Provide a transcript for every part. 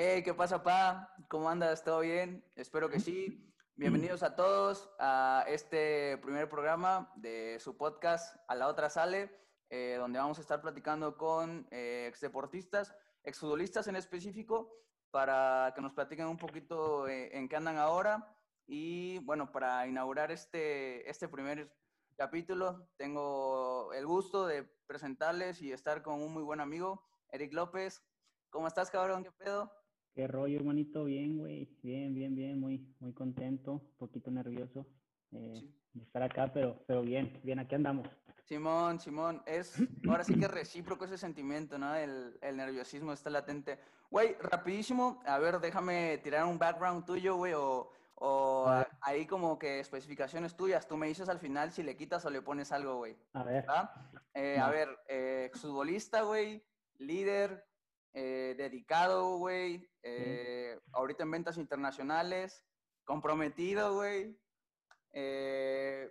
Hey, ¿qué pasa, pa? ¿Cómo andas? ¿Todo bien? Espero que sí. Bienvenidos a todos a este primer programa de su podcast A la Otra Sale, eh, donde vamos a estar platicando con eh, exdeportistas, exfutbolistas en específico, para que nos platiquen un poquito eh, en qué andan ahora. Y bueno, para inaugurar este, este primer capítulo, tengo el gusto de presentarles y estar con un muy buen amigo, Eric López. ¿Cómo estás, cabrón? ¿Qué pedo? Qué rollo, hermanito, bien, güey, bien, bien, bien, muy, muy contento, un poquito nervioso eh, de estar acá, pero, pero bien, bien, aquí andamos. Simón, Simón, es ahora sí que es recíproco ese sentimiento, ¿no? El, el nerviosismo está latente. Güey, rapidísimo, a ver, déjame tirar un background tuyo, güey, o, o ahí como que especificaciones tuyas. Tú me dices al final si le quitas o le pones algo, güey. A ver. Eh, a ver, eh, futbolista, güey, líder, eh, dedicado, güey, eh, ahorita en ventas internacionales, comprometido, güey. Eh,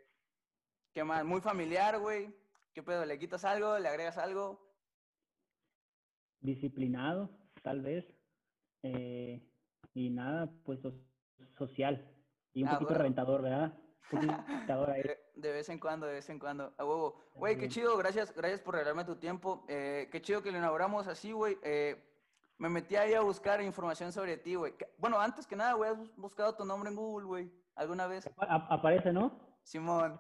¿Qué más? Muy familiar, güey. ¿Qué pedo? ¿Le quitas algo? ¿Le agregas algo? Disciplinado, tal vez. y nada, pues social. Y un ah, poquito reventador, ¿verdad? de, vez en cuando, de vez en cuando. A huevo. Güey, qué chido, gracias, gracias por regalarme tu tiempo. Eh, qué chido que lo inauguramos así, güey. Eh, me metí ahí a buscar información sobre ti, güey. Bueno, antes que nada, güey, has buscado tu nombre en Google, güey. ¿Alguna vez? aparece, ¿no? Simón.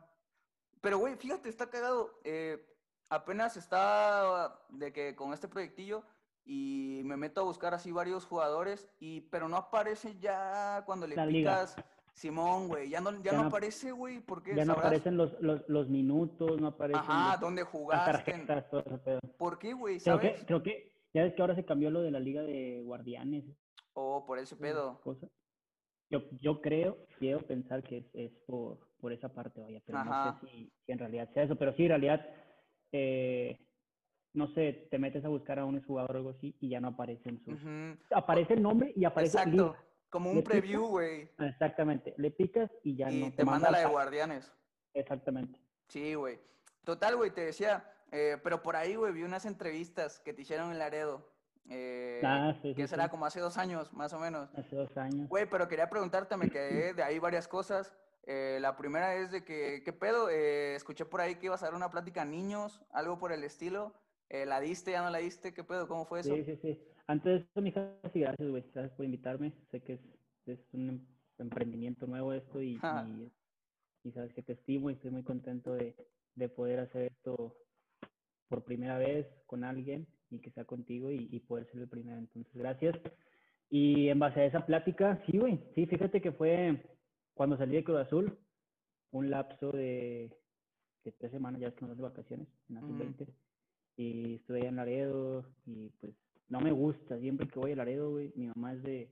Pero, güey, fíjate, está cagado. Eh, apenas está de que con este proyectillo y me meto a buscar así varios jugadores, y pero no aparece ya cuando le picas. Simón, güey, ya no, ya, no, aparece, güey, porque Ya no aparecen los, los, los, minutos, no aparecen Ajá, dónde jugaste. ¿Por qué, güey? ¿Sabes? Creo que, ya ves que ahora se cambió lo de la liga de guardianes. Oh, por ese pedo. Yo, yo creo, quiero pensar que es, es por, por esa parte, vaya, pero no sé si, si, en realidad sea eso, pero sí, en realidad, eh, no sé, te metes a buscar a un jugador o algo así y ya no aparecen sus... Aparece el nombre y aparece Exacto. Como un preview, güey. Exactamente. Le picas y ya y te, manda, la de Guardianes. Exactamente. Sí, güey. Total, güey, te decía, eh, pero por ahí, güey, vi unas entrevistas que te hicieron en Laredo. Eh, ah, sí, que será como hace dos años, más o menos. Hace dos años. Güey, pero quería preguntarte, me quedé de ahí varias cosas. Eh, la primera es de que, ¿qué pedo? escuché por ahí que ibas a dar una plática a niños, algo por el estilo. ¿La diste, ya no la diste? ¿Qué pedo? ¿Cómo fue eso? Sí, sí, sí. Antes de eso, mija, sí, gracias, güey. Gracias por invitarme. Sé que es, es un emprendimiento nuevo esto y, y, sabes que te estimo y estoy muy contento de, de, poder hacer esto por primera vez con alguien y que sea contigo y, y, poder ser el primero. Entonces, gracias. Y en base a esa plática, sí, güey. Sí, fíjate que fue cuando salí de Cruz Azul, un lapso de, de tres semanas, ya estamos de vacaciones, en la 20 Y estuve allá en Laredo y pues no me gusta. Siempre que voy a Laredo, güey, mi mamá es de,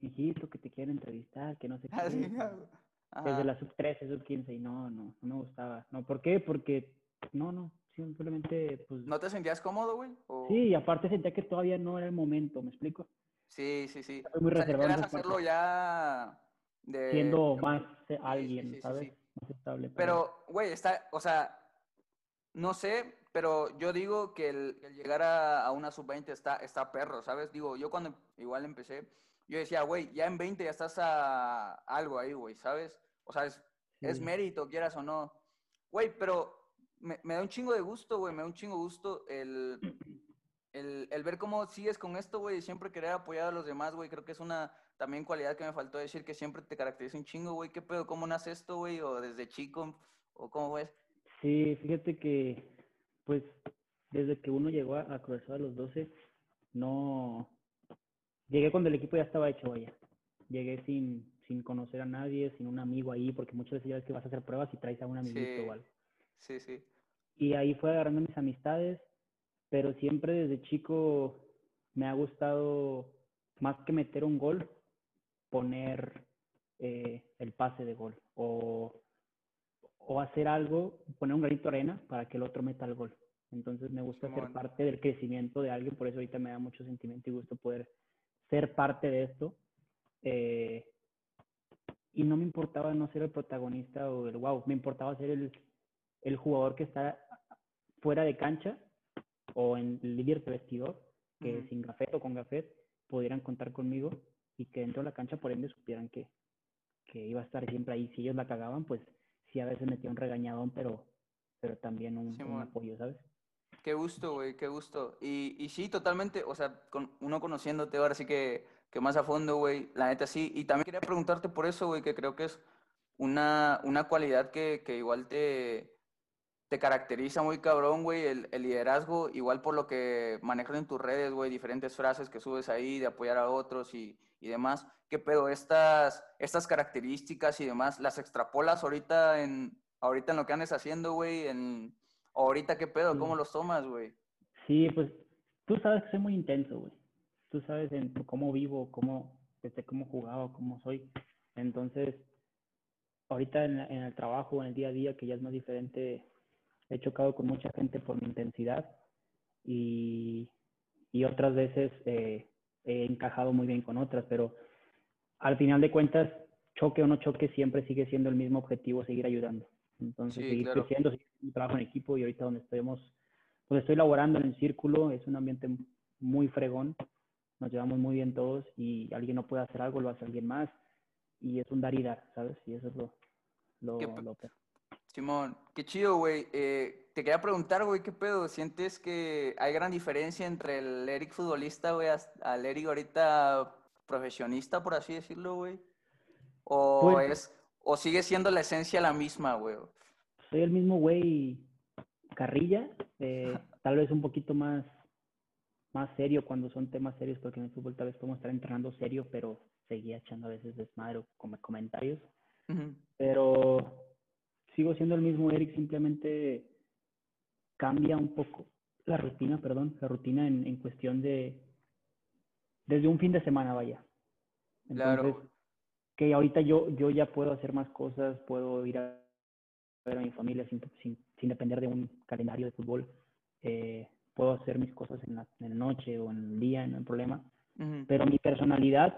hijito, que te quieren entrevistar, que no sé qué. Desde la sub 13, sub 15, y no, no, no me gustaba. No, ¿por qué? Porque, no, no, simplemente, pues... ¿No te sentías cómodo, güey? Sí, y aparte sentía que todavía no era el momento, ¿me explico? Sí, sí, sí. Estoy muy reservado. O hacerlo ya de... Siendo más alguien, ¿sabes? Más estable. Pero, güey, está, o sea, no sé, pero yo digo que el, llegar a, una sub-20 está, está perro, ¿sabes? Digo, yo cuando igual empecé, yo decía, güey, ya en 20 ya estás a algo ahí, güey, ¿sabes? O sea, es, es mérito, quieras o no. Güey, pero me, me, da un chingo de gusto, güey, me da un chingo de gusto el, el, el, ver cómo sigues con esto, güey, y siempre querer apoyar a los demás, güey. Creo que es una también cualidad que me faltó decir, que siempre te caracteriza un chingo, güey. ¿Qué pedo? ¿Cómo nace esto, güey? ¿O desde chico? ¿O cómo ves? Sí, fíjate que pues desde que uno llegó a, a a los 12, no... Llegué cuando el equipo ya estaba hecho, vaya. Llegué sin, sin conocer a nadie, sin un amigo ahí, porque muchas veces ya ves que vas a hacer pruebas y traes a un amiguito o algo. Sí, sí. Y ahí fue agarrando mis amistades, pero siempre desde chico me ha gustado, más que meter un gol, poner eh, el pase de gol o o hacer algo, poner un granito de arena para que el otro meta el gol. Entonces me gusta ser parte del crecimiento de alguien, por eso ahorita me da mucho sentimiento y gusto poder ser parte de esto. Eh, y no me importaba no ser el protagonista o el wow, me importaba ser el, el jugador que está fuera de cancha o en el líder de vestidor, que sin gafet o con gafet, pudieran contar conmigo y que dentro de la cancha, por ende, supieran que, que iba a estar siempre ahí. Si ellos la cagaban, pues sí, a veces metía un regañadón, pero, pero también un, apoyo, ¿sabes? Qué gusto, güey, qué gusto. Y, y sí, totalmente, o sea, con, uno conociéndote ahora sí que, que más a fondo, güey, la neta sí. Y también quería preguntarte por eso, güey, que creo que es una, una cualidad que, que igual te, te caracteriza muy cabrón, güey, el, el, liderazgo, igual por lo que manejas en tus redes, güey, diferentes frases que subes ahí de apoyar a otros y, y demás. ¿Qué pedo? Estas, estas características y demás, ¿las extrapolas ahorita en, ahorita en lo que andes haciendo, güey? En, ahorita qué pedo? ¿Cómo los tomas, güey? Sí, pues tú sabes que soy muy intenso, güey. Tú sabes en cómo vivo, cómo, desde cómo jugaba, cómo soy. Entonces, ahorita en, en el trabajo, en el día a día, que ya es más diferente he chocado con mucha gente por mi intensidad y, y otras veces eh, he encajado muy bien con otras, pero al final de cuentas, choque o no choque, siempre sigue siendo el mismo objetivo, seguir ayudando. Entonces, seguir creciendo, seguir un trabajo en equipo y ahorita donde estemos, pues estoy laborando en el círculo, es un ambiente muy fregón, nos llevamos muy bien todos y alguien no puede hacer algo, lo hace alguien más y es un dar y dar, ¿sabes? Y eso es lo, lo, lo Simón, qué chido, güey. Eh, te quería preguntar, güey, ¿qué pedo? ¿Sientes que hay gran diferencia entre el Eric futbolista, güey, al Eric ahorita profesionista, por así decirlo, güey? ¿O, pues es, ¿O sigue siendo la esencia la misma, güey? Soy el mismo güey carrilla, eh, tal vez un poquito más, más serio cuando son temas serios, porque en el fútbol tal vez podemos estar entrenando serio, pero seguía echando a veces desmadre o comentarios. Pero sigo siendo el mismo Eric, simplemente cambia un poco la rutina, perdón, la rutina en, en cuestión de, desde un fin de semana, vaya. Entonces, claro. que ahorita yo, yo ya puedo hacer más cosas, puedo ir a ver a mi familia sin, sin, sin depender de un calendario de fútbol. Eh, puedo hacer mis cosas en la, en la, noche o en el día, no hay problema. Uh -huh. Pero mi personalidad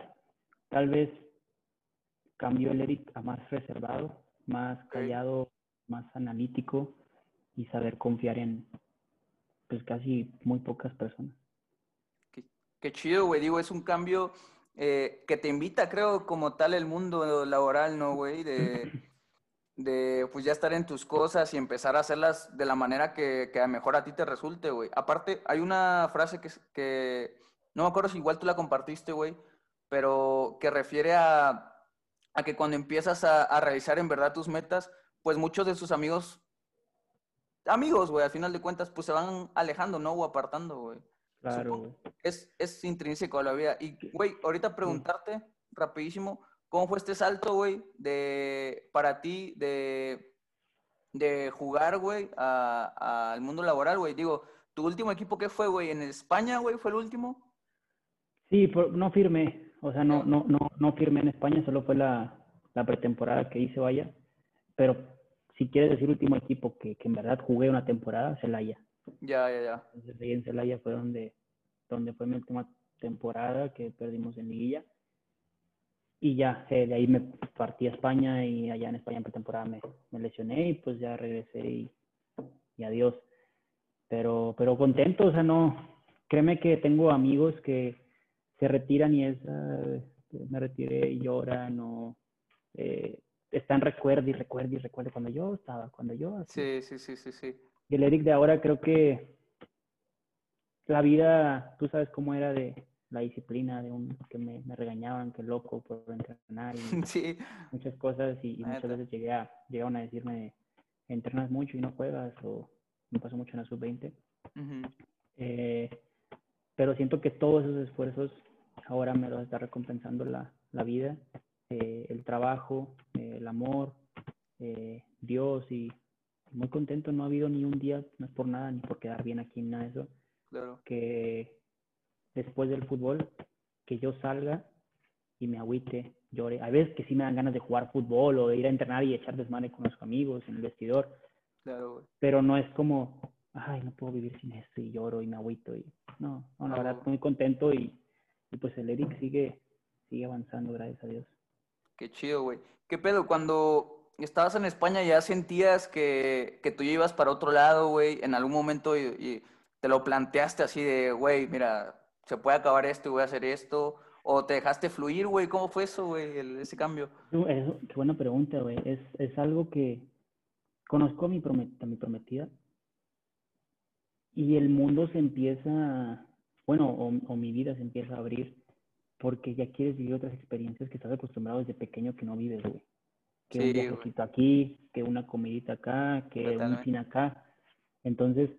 tal vez cambió el Eric a más reservado, más callado, más analítico y saber confiar en pues casi muy pocas personas. Qué, qué chido, güey. Digo, es un cambio eh, que te invita, creo, como tal el mundo laboral, ¿no, güey? De, de pues ya estar en tus cosas y empezar a hacerlas de la manera que, que mejor a ti te resulte, güey. Aparte, hay una frase que, que no me acuerdo si igual tú la compartiste, güey, pero que refiere a a que cuando empiezas a, a, realizar en verdad tus metas, pues muchos de sus amigos, amigos, güey, al final de cuentas, pues se van alejando, ¿no? O apartando, güey. Claro, güey. Es, es intrínseco a la vida. Y, güey, ahorita preguntarte, sí. rapidísimo, ¿cómo fue este salto, güey, de, para ti, de, de jugar, güey, al mundo laboral, güey? Digo, ¿tu último equipo qué fue, güey? ¿En España, güey, fue el último? Sí, por, no firmé. O sea, no, no, no, no firmé en España, solo fue la, la pretemporada que hice, vaya. Pero si quieres decir último equipo que, que en verdad jugué una temporada, Celaya. Ya, ya, ya. Entonces ahí en Celaya fue donde, donde fue mi última temporada que perdimos en Liguilla. Y ya, eh, de ahí me partí a España y allá en España en pretemporada me, me lesioné y pues ya regresé y, y adiós. Pero, pero contento, o sea, no, créeme que tengo amigos que, se retiran y es, uh, me retiré y lloran o eh, están recuerdo y recuerdo y recuerdo cuando yo estaba, cuando yo. Así. Sí, sí, sí, sí, sí. Y el Eric de ahora creo que la vida, tú sabes cómo era de la disciplina, de un que me, me regañaban, que loco por entrenar y sí. muchas cosas y, y muchas veces llegué a, llegaron a decirme, entrenas mucho y no juegas o me pasó mucho en la sub-20. Uh -huh. eh, pero siento que todos esos esfuerzos ahora me lo está recompensando la, la vida, eh, el trabajo, eh, el amor, eh, Dios y muy contento. No ha habido ni un día, no es por nada, ni por quedar bien aquí, nada de eso, claro. que después del fútbol, que yo salga y me agüite, llore. Hay veces que sí me dan ganas de jugar fútbol o de ir a entrenar y echar desmane con los amigos en el vestidor. Claro, pero no es como, ay, no puedo vivir sin esto y lloro y me agüito. Y... No, no, la verdad, muy contento y y pues el Eric sigue, sigue avanzando, gracias a Dios. Qué chido, güey. ¿Qué pedo? Cuando estabas en España ya sentías que, que tú ya ibas para otro lado, güey, en algún momento y, y te lo planteaste así de, güey, mira, se puede acabar esto y voy a hacer esto? ¿O te dejaste fluir, güey? ¿Cómo fue eso, güey, ese cambio? qué buena pregunta, güey. Es, es algo que conozco a mi, a mi prometida y el mundo se empieza, bueno, o, mi vida se empieza a abrir porque ya quieres vivir otras experiencias que estás acostumbrado desde pequeño que no vives, güey. Que un viajecito aquí, que una comidita acá, que un cine acá. Entonces,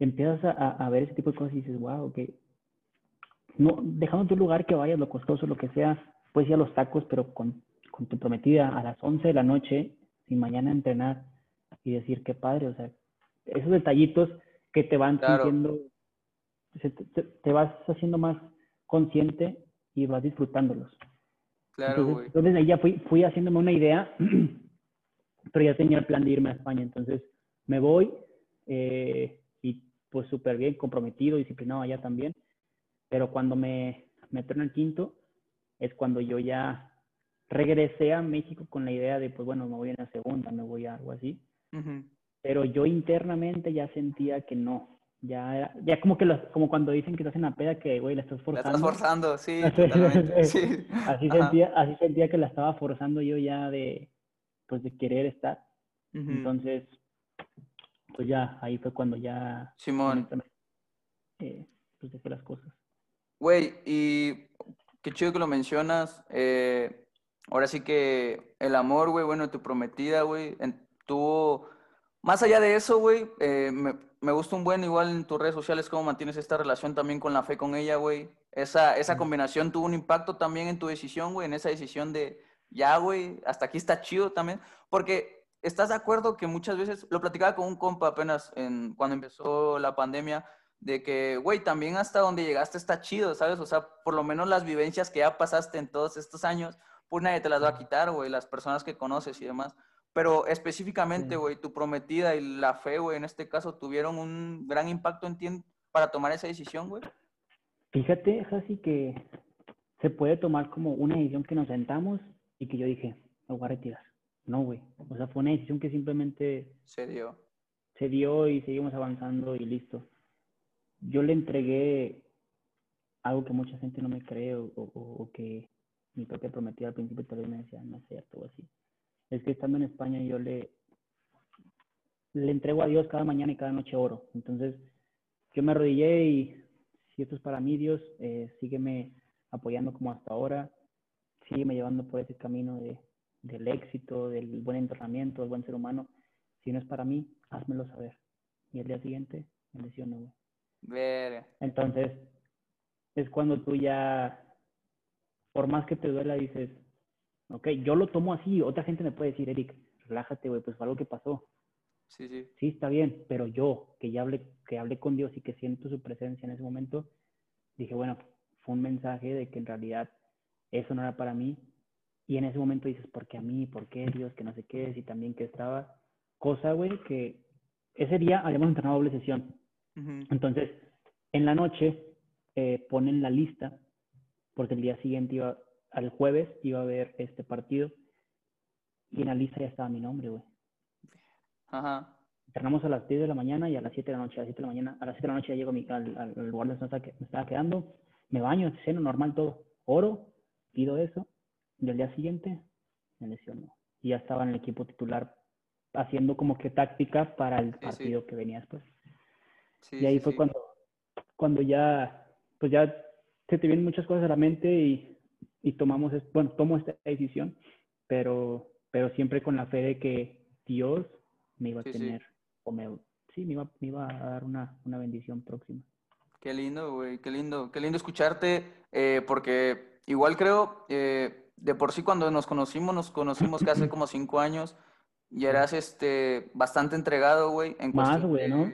empiezas a, a, ver ese tipo de cosas y dices, wow, que no, dejando tu lugar que vayas, lo costoso, lo que sea, puedes ir a los tacos, pero con, con tu prometida a las 11 de la noche, sin mañana entrenar y decir, qué padre, o sea, esos detallitos que te van sintiendo, te, vas haciendo más consciente y vas disfrutándolos. Claro, entonces, entonces, ahí ya fui, fui haciéndome una idea, pero ya tenía el plan de irme a España. Entonces me voy eh, y pues súper bien, comprometido, disciplinado allá también. Pero cuando me metieron el quinto, es cuando yo ya regresé a México con la idea de, pues bueno, me voy en la segunda, me voy a algo así pero yo internamente ya sentía que no. Ya, era, ya como que los, como cuando dicen que estás en la peda que, güey, la estás forzando. La estás forzando, sí, totalmente. sí. Así, sentía, así sentía que la estaba forzando yo ya de, pues, de querer estar. Entonces, pues ya, ahí fue cuando ya... Simón. Eh, pues dejé las cosas. Güey, y qué chido que lo mencionas. Eh, ahora sí que el amor, güey, bueno, tu prometida, güey, tuvo más allá de eso, güey, eh, me, gusta un buen, igual en tus redes sociales, cómo mantienes esta relación también con la fe con ella, güey. Esa, esa combinación tuvo un impacto también en tu decisión, güey, en esa decisión de, ya, güey, hasta aquí está chido también. Porque estás de acuerdo que muchas veces, lo platicaba con un compa apenas en, cuando empezó la pandemia, de que, güey, también hasta donde llegaste está chido, ¿sabes? O sea, por lo menos las vivencias que ya pasaste en todos estos años, pues nadie te las va a quitar, güey, las personas que conoces y demás. Pero específicamente, güey, tu prometida y la fe, güey, en este caso, tuvieron un gran impacto en ti para tomar esa decisión, güey. Fíjate, así que se puede tomar como una decisión que nos sentamos y que yo dije, me voy a retirar. No, güey. O sea, fue una decisión que simplemente... Se dio. Se dio y seguimos avanzando y listo. Yo le entregué algo que mucha gente no me cree o, o que mi propia prometida al principio tal vez me decía, no es cierto o así es que estando en España yo le, le entrego a Dios cada mañana y cada noche oro. Entonces, yo me arrodillé y si esto es para mí, Dios, eh, sígueme apoyando como hasta ahora, sígueme llevando por ese camino de, del éxito, del buen entrenamiento, del buen ser humano. Si no es para mí, házmelo saber. Y el día siguiente, bendición. Ver. Entonces, es cuando tú ya, por más que te duela, dices, Ok, yo lo tomo así. Otra gente me puede decir, Eric, relájate, güey, pues fue algo que pasó. Sí, sí. Sí, está bien, pero yo, que ya hablé, que hablé con Dios y que siento su presencia en ese momento, dije, bueno, fue un mensaje de que en realidad eso no era para mí. Y en ese momento dices, ¿por qué a mí? ¿Por qué Dios? Que no sé qué, y también que estaba. Cosa, güey, que ese día habíamos entrenado doble sesión. Entonces, en la noche eh, ponen la lista, porque el día siguiente iba, al jueves iba a ver este partido y en la lista ya estaba mi nombre, güey. Ajá. Entrenamos a las 10 de la mañana y a las 7 de la noche, a las 7 de la mañana, a las 7 de la noche ya llego al, al, lugar donde me estaba quedando, me baño, ceno normal todo, oro, pido eso, y al día siguiente me lesionó. Y ya estaba en el equipo titular haciendo como que táctica para el partido que venía después. y ahí fue cuando, cuando ya, pues ya se te vienen muchas cosas a la mente y y tomamos, bueno, tomo esta decisión, pero, pero siempre con la fe de que Dios me iba a tener, o me, sí, me iba, me iba a dar una, una bendición próxima. Qué lindo, güey, qué lindo, qué lindo escucharte, eh, porque igual creo, eh, de por sí cuando nos conocimos, nos conocimos que hace como cinco años, y eras este, bastante entregado, güey. En Más, güey, ¿no?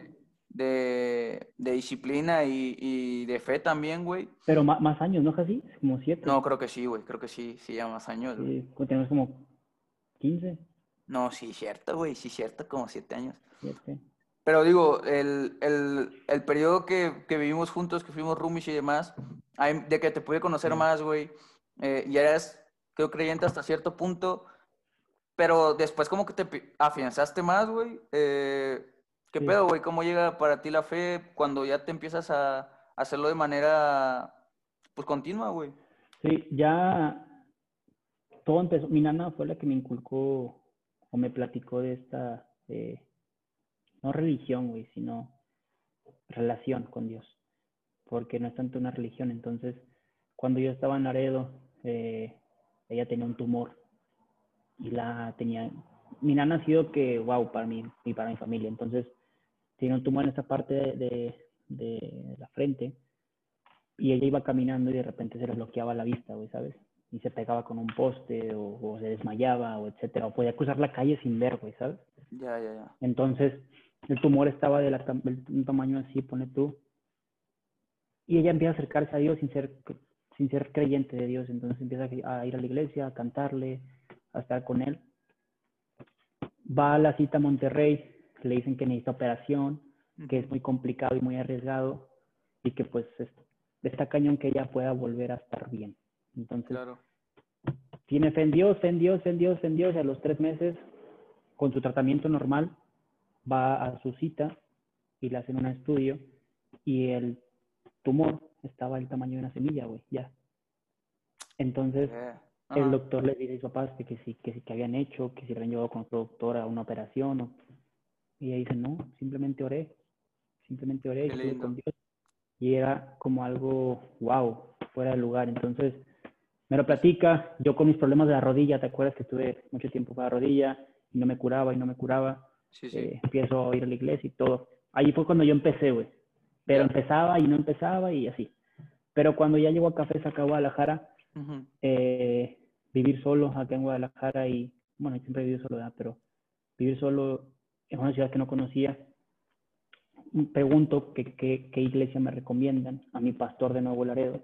De, disciplina y, de fe también, güey. Pero más, más años, ¿no, casi? Como siete. No, creo que sí, güey. Creo que sí, sí, ya más años. Sí, tenemos como 15. No, sí, cierto, güey. Sí, cierto, como siete años. Pero digo, el, el, periodo que, vivimos juntos, que fuimos roomies y demás, de que te pude conocer más, güey, eh, ya eras, creo, creyente hasta cierto punto, pero después como que te afianzaste más, güey. Eh, ¿Qué pedo, güey? ¿Cómo llega para ti la fe cuando ya te empiezas a, hacerlo de manera, pues, continua, güey. Sí, ya todo empezó, mi nana fue la que me inculcó o me platicó de esta, eh, no religión, güey, sino relación con Dios, porque no es tanto una religión. Entonces, cuando yo estaba en Laredo, eh, ella tenía un tumor y la tenía, mi nana ha sido que, wow, para mí y para mi familia. Entonces, tiene un tumor en esta parte de, de, la frente y ella iba caminando y de repente se le bloqueaba la vista, güey, ¿sabes? Y se pegaba con un poste o, se desmayaba o etcétera, o podía cruzar la calle sin ver, güey, ¿sabes? Ya, ya, ya. Entonces, el tumor estaba de la, un tamaño así, pone tú. Y ella empieza a acercarse a Dios sin ser, sin ser creyente de Dios. Entonces empieza a ir a la iglesia, a cantarle, a estar con él. Va a la cita a Monterrey, le dicen que necesita operación, que es muy complicado y muy arriesgado y que pues es, está cañón que ella pueda volver a estar bien. Entonces, tiene fe en Dios, fe en Dios, fe en Dios, fe en Dios, y a los tres meses, con su tratamiento normal, va a su cita y le hacen un estudio y el tumor estaba del tamaño de una semilla, güey, ya. Entonces, el doctor le dice a sus papás que, que sí, que sí, que habían hecho, que si habían llevado con su doctor a una operación. O... Y ella dice, no, simplemente oré, simplemente oré y con Dios. Y era como algo, wow, fuera de lugar. Entonces, me lo platica, yo con mis problemas de la rodilla, ¿te acuerdas que estuve mucho tiempo con la rodilla y no me curaba y no me curaba? Eh, empiezo a ir a la iglesia y todo. Ahí fue cuando yo empecé, güey. Pero empezaba y no empezaba y así. Pero cuando ya llegó a Café Saca Guadalajara, eh, vivir solo acá en Guadalajara y, bueno, siempre he vivido solo, ¿verdad? pero vivir solo en una ciudad que no conocía, pregunto qué iglesia me recomiendan a mi pastor de Nuevo Laredo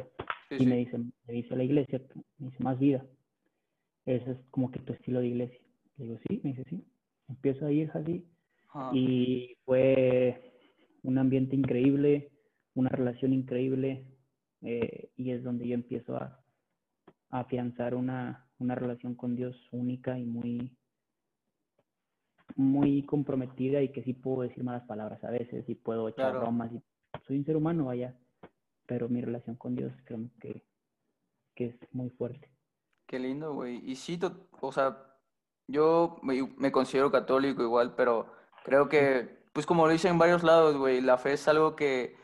y me dice, me dice la iglesia, me dice más vida. Ese es como que tu estilo de iglesia. Le digo, sí, me dice, sí empiezo a ir así y fue un ambiente increíble, una relación increíble eh, y es donde yo empiezo a, afianzar una, una, relación con Dios única y muy muy comprometida y que sí puedo decir malas palabras a veces y puedo echar bromas y soy un ser humano vaya pero mi relación con Dios creo que, que es muy fuerte. Qué lindo güey. Y sí o sea yo me, considero católico igual, pero creo que, pues como lo dicen en varios lados, güey, la fe es algo que,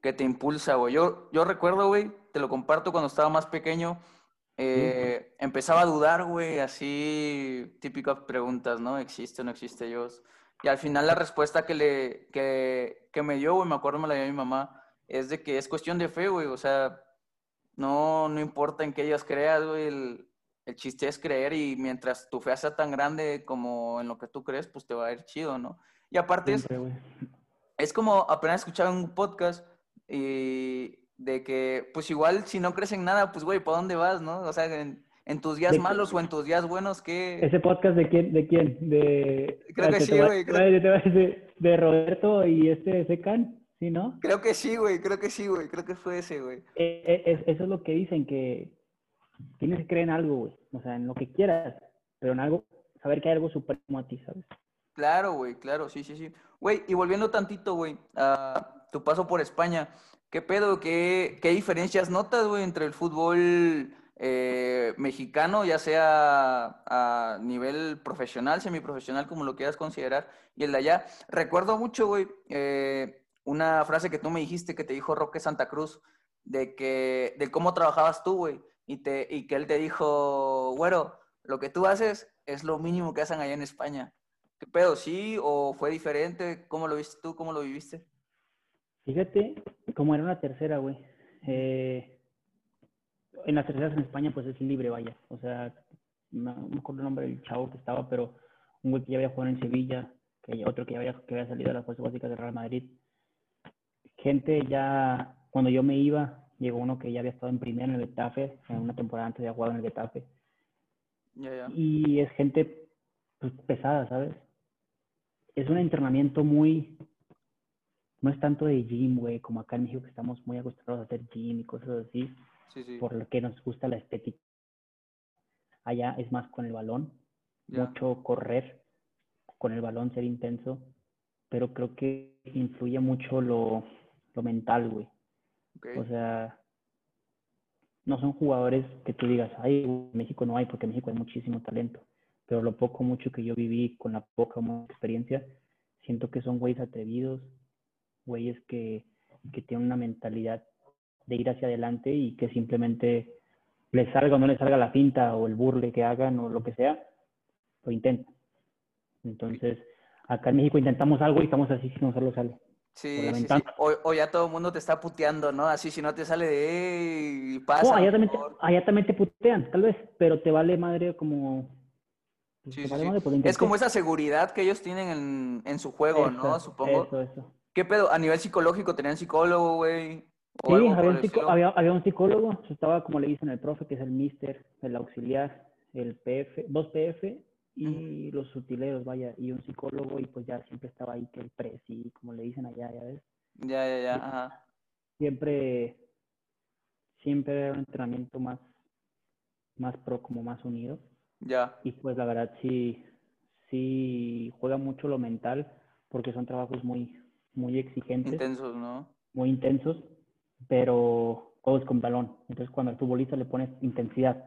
que te impulsa, güey. Yo, yo recuerdo, güey, te lo comparto cuando estaba más pequeño, eh, empezaba a dudar, güey, así típicas preguntas, ¿no? ¿Existe o no existe Dios? Y al final la respuesta que, le, que, que me dio, güey, me acuerdo me la dio mi mamá, es de que es cuestión de fe, güey, o sea, no, no importa en qué ellas creas, güey, el, el chiste es creer y mientras tu fe sea tan grande como en lo que tú crees, pues te va a ir chido, ¿no? Y aparte es, es como apenas escuchar un podcast y de que, pues igual si no crees en nada, pues güey, ¿para dónde vas, no? O sea, en, tus días malos o en tus días buenos, ¿qué? ¿Ese podcast de quién? ¿De quién? De... Creo que sí, güey. De, Roberto y este Secan, ¿sí, no? Creo que sí, güey, creo que sí, güey, creo que fue ese, güey. Eh, eh, eso es lo que dicen, que tienes que creer en algo, güey. O sea, en lo que quieras, pero en algo, saber que hay algo supremo a ti, ¿sabes? Claro, güey, claro, sí, sí, sí. Güey, y volviendo tantito, güey, a tu paso por España, ¿qué pedo, qué, qué diferencias notas, güey, entre el fútbol eh, mexicano, ya sea a nivel profesional, semiprofesional, como lo quieras considerar, y el de allá? Recuerdo mucho, güey, eh, una frase que tú me dijiste que te dijo Roque Santa Cruz, de que, de cómo trabajabas tú, güey y, te, y que él te dijo, bueno, lo que tú haces es lo mínimo que hacen allá en España. ¿Qué pedo? ¿Sí o fue diferente? ¿Cómo lo viste tú? ¿Cómo lo viviste? Fíjate, como era una tercera, güey. Eh, en las terceras en España, pues es libre, vaya. O sea, no, me acuerdo el nombre del chavo que estaba, pero un güey que ya había jugado en Sevilla, que otro que ya había, que había salido a las fuerzas básicas del Real Madrid. Gente ya, cuando yo me iba, llegó uno que ya había estado en primera en el Getafe, en una temporada antes de jugado en el Getafe. Y es gente pues, pesada, ¿sabes? Es un entrenamiento muy, no es tanto de gym, güey, como acá en México que estamos muy acostumbrados a hacer gym y cosas así, por lo que nos gusta la estética. Allá es más con el balón, mucho correr, con el balón ser intenso, pero creo que influye mucho lo, lo mental, güey O sea, no son jugadores que tú digas, ay, en México no hay, porque en México hay muchísimo talento. Pero lo poco, mucho que yo viví con la poca experiencia, siento que son güeyes atrevidos, güeyes que, que tienen una mentalidad de ir hacia adelante y que simplemente les salga o no les salga la pinta o el burle que hagan o lo que sea, lo intentan. Entonces, acá en México intentamos algo y estamos así si no solo sale. Sí, sí, sí. O, ya todo el mundo te está puteando, ¿no? Así si no te sale de pasa. Allá también, te, allá también, te, putean, tal vez, pero te vale madre como. Sí, es como esa seguridad que ellos tienen en, en su juego, ¿no? Supongo. Eso, eso. ¿Qué pedo? A nivel psicológico, ¿tenían psicólogo, güey? Sí, había un, había, había un, psicólogo, estaba como le dicen el profe, que es el mister, el auxiliar, el PF, dos PF y los sutileros, vaya, y un psicólogo, y pues ya siempre estaba ahí que el presi, como le dicen allá, ya ves. Ya, ya, ya, ajá. Siempre, siempre era un entrenamiento más, más pro, como más unido. Ya. Y pues la verdad sí, sí juega mucho lo mental, porque son trabajos muy, muy exigentes. Intensos, ¿no? Muy intensos, pero juegos con balón. Entonces cuando al futbolista le pones intensidad,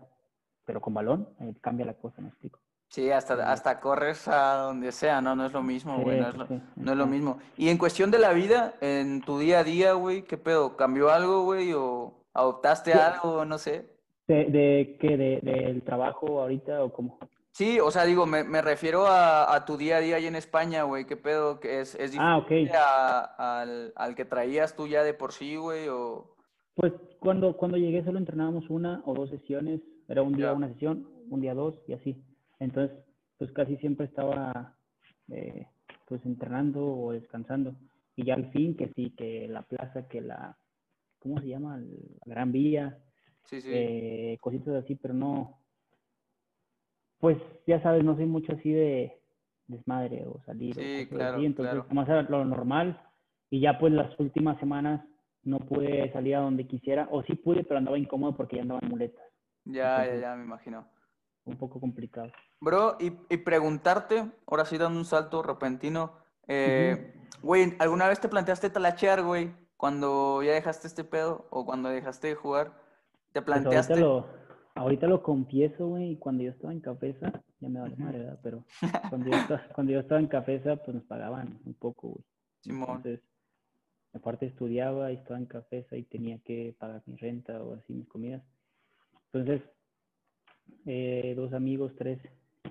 pero con balón, eh, cambia la cosa, ¿me explico? Sí, hasta, hasta corres a donde sea, ¿no? No es lo mismo, güey. no, es lo, no es lo mismo. Y en cuestión de la vida, en tu día a día, güey, ¿qué pedo? ¿Cambió algo, güey? ¿O adoptaste algo? No sé. ¿De, de qué? De, ¿Del trabajo ahorita o cómo? Sí, o sea, digo, me, me refiero a, a, tu día a día ahí en España, güey. ¿Qué pedo? ¿Que es, es ah, diferente a, al, al, que traías tú ya de por sí, güey? O... Pues cuando, cuando llegué solo entrenábamos una o dos sesiones. Era un día una sesión, un día dos y así. Entonces, pues casi siempre estaba eh, pues entrenando o descansando. Y ya al fin, que sí, que la plaza, que la, ¿cómo se llama? La Gran Vía, sí, sí. Eh, cositas así, pero no, pues ya sabes, no soy mucho así de desmadre o salir. Sí, claro, así. Entonces, claro. como hacer lo normal. Y ya pues las últimas semanas no pude salir a donde quisiera, o sí pude, pero andaba incómodo porque ya andaba en muletas. Ya, ya, ya, me imagino. Un poco complicado. Bro, y, y, preguntarte, ahora sí dando un salto repentino, eh, güey, ¿alguna vez te planteaste talachear, güey? Cuando ya dejaste este pedo o cuando dejaste de jugar, ¿te Pues planteaste? ahorita, lo, ahorita lo confieso, güey, cuando yo estaba en Cafesa, ya me vale madre, ¿verdad? Pero cuando yo, estaba, cuando yo estaba en Cafesa, pues nos pagaban un poco, güey. Simón. Entonces, aparte estudiaba y estaba en Cafesa y tenía que pagar mi renta o así mis comidas. Entonces, eh, dos amigos, tres,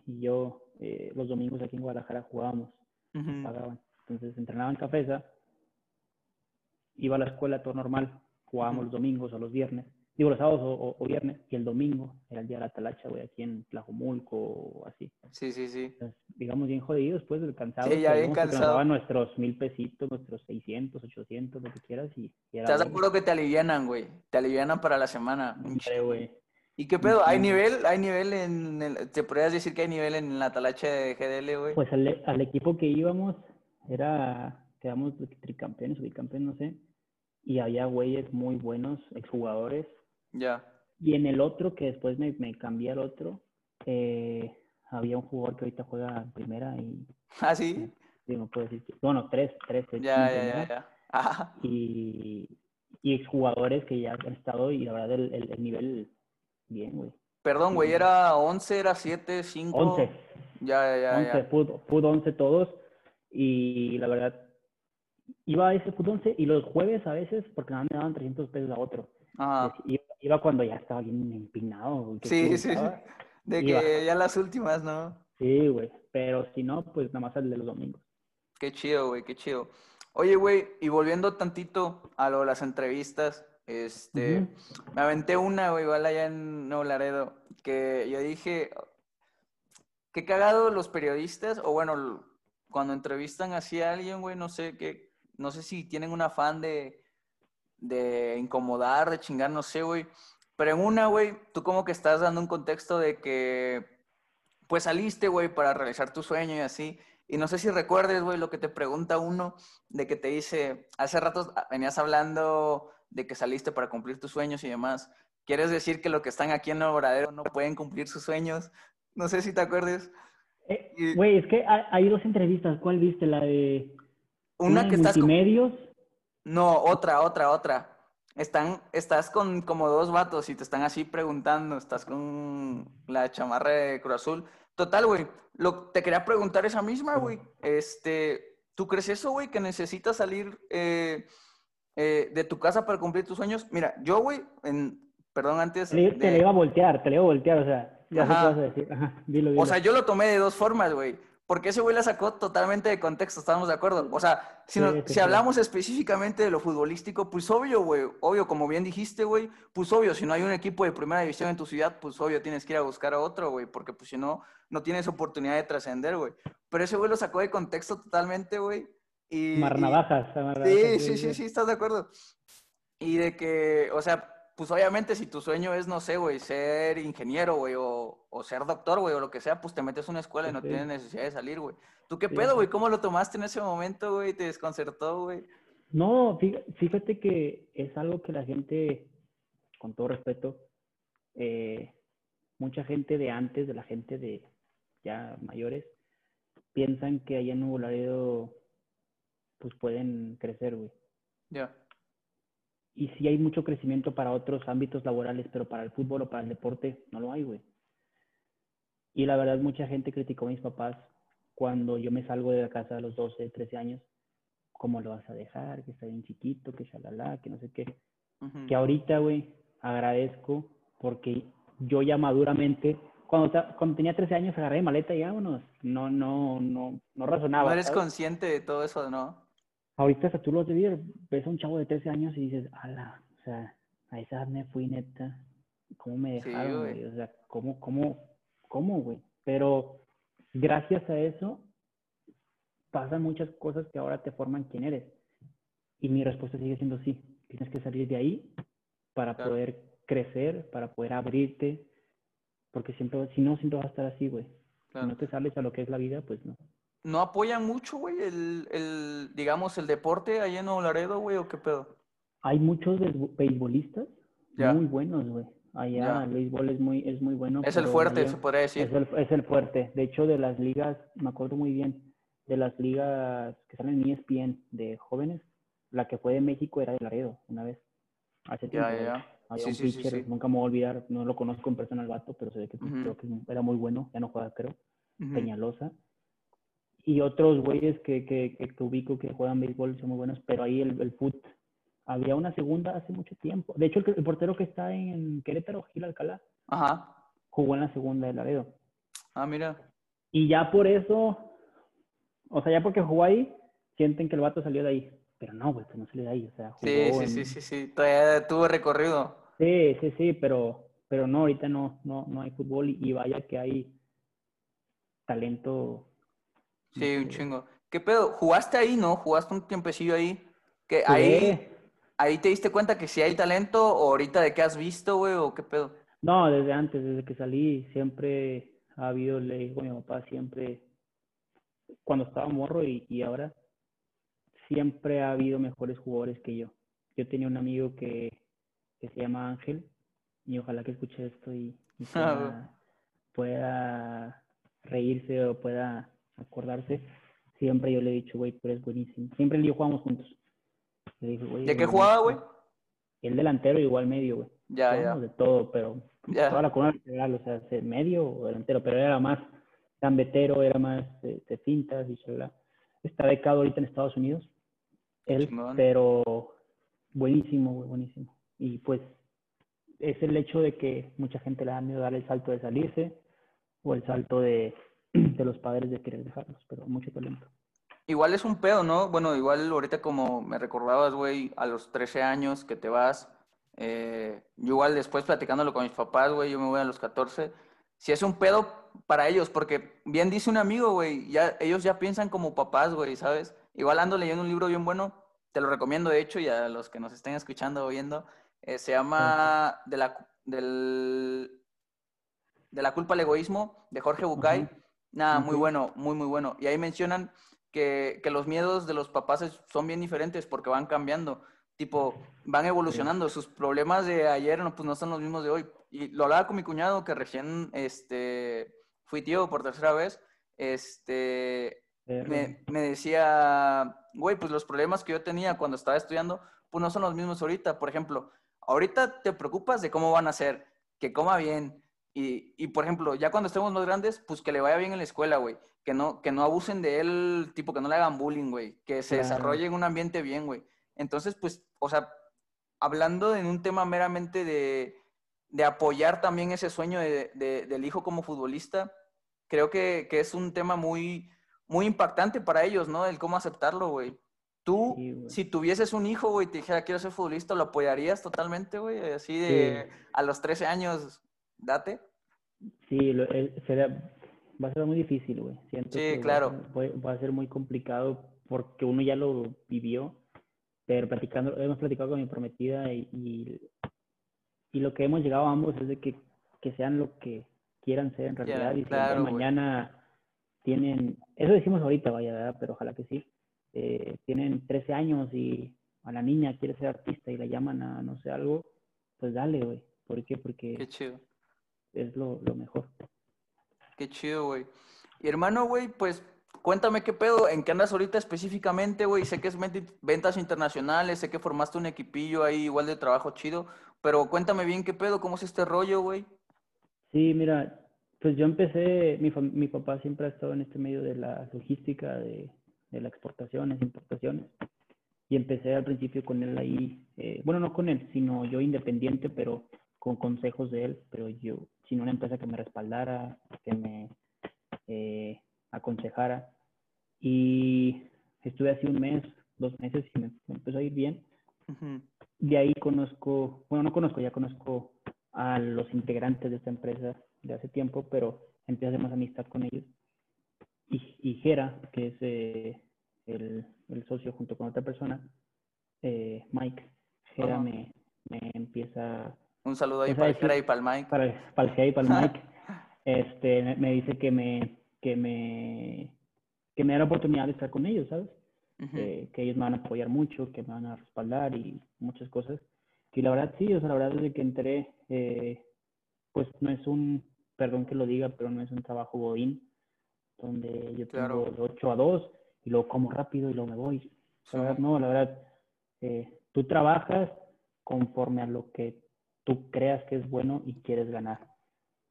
y yo eh, los domingos aquí en Guadalajara jugábamos, Ujú. pagaban. Entonces entrenaba en Cafesa, iba a la escuela todo normal, jugábamos los domingos o los viernes, digo los sábados o, viernes, y el domingo era el día de la talacha, güey, aquí en Tlajomulco o así. Sí, sí, sí. Entonces, digamos bien jodidos, pues, cansados. Sí, ya bien cansado. nuestros mil pesitos, nuestros 600, 800, lo que quieras, y, y era ¿Estás de acuerdo que te alivianan, güey? Te alivianan para la semana. Güey. ¿Y qué pedo? ¿Hay nivel? ¿Hay nivel en el... ¿Te podrías decir que hay nivel en la talacha de GDL, güey? Pues al, al equipo que íbamos era, quedamos tricampeones o bicampeones, no sé, y había güeyes muy buenos, exjugadores. Ya. Y en el otro, que después me, me cambié al otro, eh, había un jugador que ahorita juega en primera y, ¿Ah, sí? sí, no puedo decir que, bueno, tres, tres, Ya, ya, ya, ya. Y, y exjugadores que ya han estado y la verdad el, el, el nivel, bien, güey. perdón, güey, ¿era 11, era 7, 5? 11. Ya, ya, ya, 11, ya. Food, food 11 todos. Y la verdad, iba a ese Food 11 y los jueves a veces, porque nada me daban 300 pesos a otro. Ajá. Iba, iba cuando ya estaba bien empinado. Sí, sí sí. De Iba. que ya las últimas, ¿no? Sí, güey. Pero si no, pues nada más el de los domingos. Qué chido, güey, qué chido. Oye, güey, y volviendo tantito a lo de las entrevistas, este, me aventé una, güey, igual allá en Nuevo Laredo, que yo dije, qué cagado los periodistas, o bueno, cuando entrevistan así a alguien, güey, no sé qué, no sé si tienen un afán de, de incomodar, de chingar, no sé, güey. Pero en una, güey, tú como que estás dando un contexto de que, pues saliste, güey, para realizar tu sueño y así. Y no sé si recuerdes, güey, lo que te pregunta uno, de que te dice, hace rato venías hablando de que saliste para cumplir tus sueños y demás. ¿Quieres decir que los que están aquí en Nuevo Laredo no pueden cumplir sus sueños? No sé si te acuerdes. Eh, Güey, es que hay, hay dos entrevistas. ¿Cuál viste? La de Una que estás... con- multimedios. No, otra, otra, otra. están, estás con como dos vatos y te están así preguntando, estás con la chamarra de Cruz Azul. Total, güey, lo, te quería preguntar esa misma, güey. Este, ¿tú crees eso, güey, que necesitas salir eh, eh, de tu casa para cumplir tus sueños? Mira, yo, güey, en, perdón, antes... Te, le iba a voltear, te le iba a voltear, o sea, ya sé qué vas a decir. Ajá, dilo, dilo. O sea, yo lo tomé de dos formas, güey. Porque ese güey la sacó totalmente de contexto, estamos de acuerdo. O sea, si, Sí, hablamos específicamente de lo futbolístico, pues obvio, güey. Obvio, como bien dijiste, güey. Pues obvio, si no hay un equipo de primera división en tu ciudad, pues obvio tienes que ir a buscar a otro, güey. Porque pues si no, no tienes oportunidad de trascender, güey. Pero ese güey lo sacó de contexto totalmente, güey. Y, Marnavajas, amarnavajas, Sí, sí, sí, sí, estás de acuerdo. Y de que, o sea, pues obviamente si tu sueño es, no sé, güey, ser ingeniero, güey, o, o ser doctor, güey, o lo que sea, pues te metes a una escuela y no Sí. tienes necesidad de salir, güey. ¿Tú qué Sí, pedo, güey? ¿Cómo lo tomaste en ese momento, güey? ¿Te desconcertó, güey? No, fí- fíjate que es algo que la gente, con todo respeto, eh, mucha gente de antes, de la gente de ya mayores, piensan que allá en Nuevo Laredo, pues pueden crecer, güey. Ya. Y sí hay mucho crecimiento para otros ámbitos laborales, pero para el fútbol o para el deporte no lo hay, güey. Y la verdad, mucha gente criticó a mis papás cuando yo me salgo de la casa a los 12, 13 años. ¿Cómo lo vas a dejar? Que está bien chiquito, que shalala, que no sé qué. Ujú. Que ahorita, güey, agradezco porque yo ya maduramente, cuando, cuando tenía 13 años, agarré mi maleta y vámonos. No, no, no, no razonaba. No eres ¿sabes? consciente de todo eso, ¿no? Ahorita hasta tú lo de ver, ves a un chavo de 13 años y dices, ala, o sea, a esa edad me fui neta, ¿cómo me Sí, dejaron, güey. güey? O sea, ¿cómo, cómo, cómo, güey? Pero gracias a eso pasan muchas cosas que ahora te forman quién eres. Y mi respuesta sigue siendo sí, tienes que salir de ahí para Claro. poder crecer, para poder abrirte, porque siempre, si no, siempre vas a estar así, güey. Si no te sales a lo que es la vida, pues no. ¿No apoyan mucho, güey, el, el, digamos, el deporte ahí en Nuevo Laredo, güey, o qué pedo? Hay muchos beisbo- beisbolistas muy buenos, güey. Allá el béisbol es muy, es muy bueno. Es el fuerte, allá se podría decir. Es el, es el fuerte. De hecho, de las ligas, me acuerdo muy bien, de las ligas que salen en ESPN de jóvenes, la que fue de México era de Laredo, una vez. Hace tiempo. Había Sí, sí, sí, pitcher, sí. nunca me voy a olvidar, no lo conozco en persona al vato, pero se ve que creo que era muy bueno, ya no juega, creo. Peñalosa. Y otros güeyes que, que, que, que ubico que juegan béisbol son muy buenos, pero ahí el, el foot. Había una segunda hace mucho tiempo. De hecho, el, portero que está en Querétaro, Gil Alcalá, Ajá. jugó en la segunda de Laredo. Ah, mira. Y ya por eso, o sea, ya porque jugó ahí, sienten que el vato salió de ahí. Pero no, güey, pues no salió de ahí. O sea, jugó Sí, sí, en- sí, sí, sí. Todavía tuvo recorrido. Sí, sí, sí, pero, pero no, ahorita no, no, no hay fútbol y, y vaya que hay talento. Sí, un chingo. ¿Qué pedo? ¿Jugaste ahí, no? ¿Jugaste un tiempecillo ahí? Que ahí, ahí te diste cuenta que sí hay talento o ahorita de qué has visto, güey, o qué pedo? No, desde antes, desde que salí, siempre ha habido, le digo a mi papá, siempre, cuando estaba morro y, y ahora, siempre ha habido mejores jugadores que yo. Yo tenía un amigo que, que se llama Ángel, y ojalá que escuche esto y, y pueda, pueda reírse o pueda acordarse. Siempre yo le he dicho, güey, tú eres buenísimo. Siempre él y yo jugamos juntos. Le dije, güey, ¿De qué jugaba, güey? El delantero igual medio, güey. Ya, ya. de todo, pero Ya. toda la corona lateral, o sea, medio o delantero, pero era más gambetero, era más de, de fintas y shalala. Está becado ahorita en Estados Unidos, él, pero buenísimo, güey, buenísimo. Y pues es el hecho de que mucha gente le da miedo dar el salto de salirse o el salto de, de los padres de querer dejarlos, pero mucho talento. Igual es un pedo, ¿no? Bueno, igual ahorita como me recordabas, güey, a los 13 años que te vas, eh, yo igual después platicándolo con mis papás, güey, yo me voy a los 14, si es un pedo para ellos, porque bien dice un amigo, güey, ya, ellos ya piensan como papás, güey, ¿sabes? Igual ando leyendo un libro bien bueno, te lo recomiendo de hecho, y a los que nos estén escuchando o viendo, eh, se llama de la, del, de la culpa al egoísmo, de Jorge Bucay. Nada, muy bueno, muy, muy bueno. Y ahí mencionan que, que los miedos de los papás son bien diferentes porque van cambiando. Tipo, van evolucionando. Sus problemas de ayer no, pues no son los mismos de hoy. Y lo hablaba con mi cuñado que recién este, fui tío por tercera vez. Este, me, me decía, güey, pues los problemas que yo tenía cuando estaba estudiando, pues no son los mismos ahorita. Por ejemplo, ahorita te preocupas de cómo van a ser, que coma bien. Y, y, por ejemplo, ya cuando estemos más grandes, pues que le vaya bien en la escuela, güey. Que no, que no abusen de él, tipo, que no le hagan bullying, güey. Que se desarrolle en un ambiente bien, güey. Entonces, pues, o sea, hablando en un tema meramente de, de apoyar también ese sueño de, del hijo como futbolista, creo que, que, es un tema muy, muy impactante para ellos, ¿no? El cómo aceptarlo, güey. Tú, si tuvieses un hijo, güey, te dijera, quiero ser futbolista, ¿lo apoyarías totalmente, güey? Así de a los 13 años, date. Sí, lo, va a ser muy difícil, güey. sí, claro. Va, a ser muy complicado porque uno ya lo vivió, pero platicando, hemos platicado con mi prometida y, y, lo que hemos llegado a ambos es de que, que sean lo que quieran ser en realidad y si mañana tienen, eso decimos ahorita, vaya, ¿verdad? pero ojalá que sí, eh, tienen 13 años y a la niña quiere ser artista y la llaman a no sé algo, pues dale, güey. ¿Por qué? Porque qué chido. Es lo, lo mejor. Qué chido, güey. Y hermano, güey, pues cuéntame qué pedo, en qué andas ahorita específicamente, güey. Sé que es ventas internacionales, sé que formaste un equipillo ahí igual de trabajo chido, pero cuéntame bien qué pedo, cómo es este rollo, güey. Sí, mira, pues yo empecé, mi, mi papá siempre ha estado en este medio de la logística, de, de las exportaciones, importaciones. Y empecé al principio con él ahí, eh, bueno, no con él, sino yo independiente, pero con consejos de él, pero yo, sin una empresa que me respaldara, que me eh, aconsejara. Y estuve así un mes, dos meses y me, empezó a ir bien. De ahí conozco, bueno, no conozco, ya conozco a los integrantes de esta empresa de hace tiempo, pero empecé a hacer más amistad con ellos y, y Jera, que es eh, el, el, socio junto con otra persona, eh, Mike, Jera me, me, empieza... Un saludo ahí para Jera y para el Mike. Para, para el y para el Mike. este, me dice que me, que me, que me da la oportunidad de estar con ellos, ¿sabes? eh, que ellos me van a apoyar mucho, que me van a respaldar y muchas cosas. Y la verdad sí, o sea, la verdad desde que entré, eh, pues no es un, perdón que lo diga, pero no es un trabajo godín donde yo tengo de 8 a 2 y luego como rápido y luego me voy. La verdad, no, la verdad, eh, tú trabajas conforme a lo que tú creas que es bueno y quieres ganar.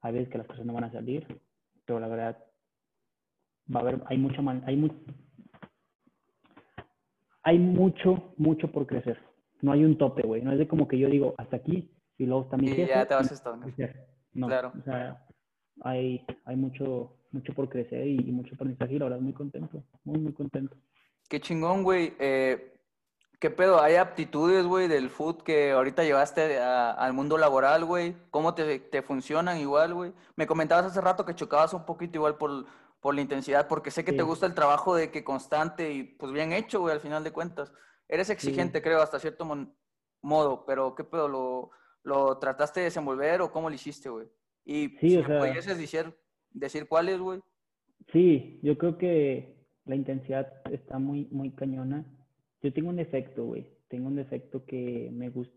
Hay veces que las cosas no van a salir, pero la verdad, va a haber, hay mucho, hay mucho, hay mucho, mucho por crecer. No hay un tope, güey. No es de como que yo digo hasta aquí y luego está mi y ya te vas a No, claro. o sea, hay, hay mucho, mucho por crecer y, mucho aprendizaje y la verdad muy contento, muy, muy contento. Qué chingón, güey. Eh, ¿Qué pedo? ¿Hay aptitudes, güey, del food que ahorita llevaste al mundo laboral, güey? ¿Cómo te, te funcionan igual, güey? Me comentabas hace rato que chocabas un poquito igual por, por la intensidad, porque sé que te gusta el trabajo de que constante y pues bien hecho, güey, al final de cuentas. Eres exigente, creo, hasta cierto modo, pero ¿qué pedo? ¿Lo, ¿Lo trataste de desenvolver o cómo lo hiciste, güey? Y sí, si me decir, decir cuáles, güey. Sí, yo creo que la intensidad está muy, muy cañona. Yo tengo un defecto, güey. Tengo un defecto que me gusta.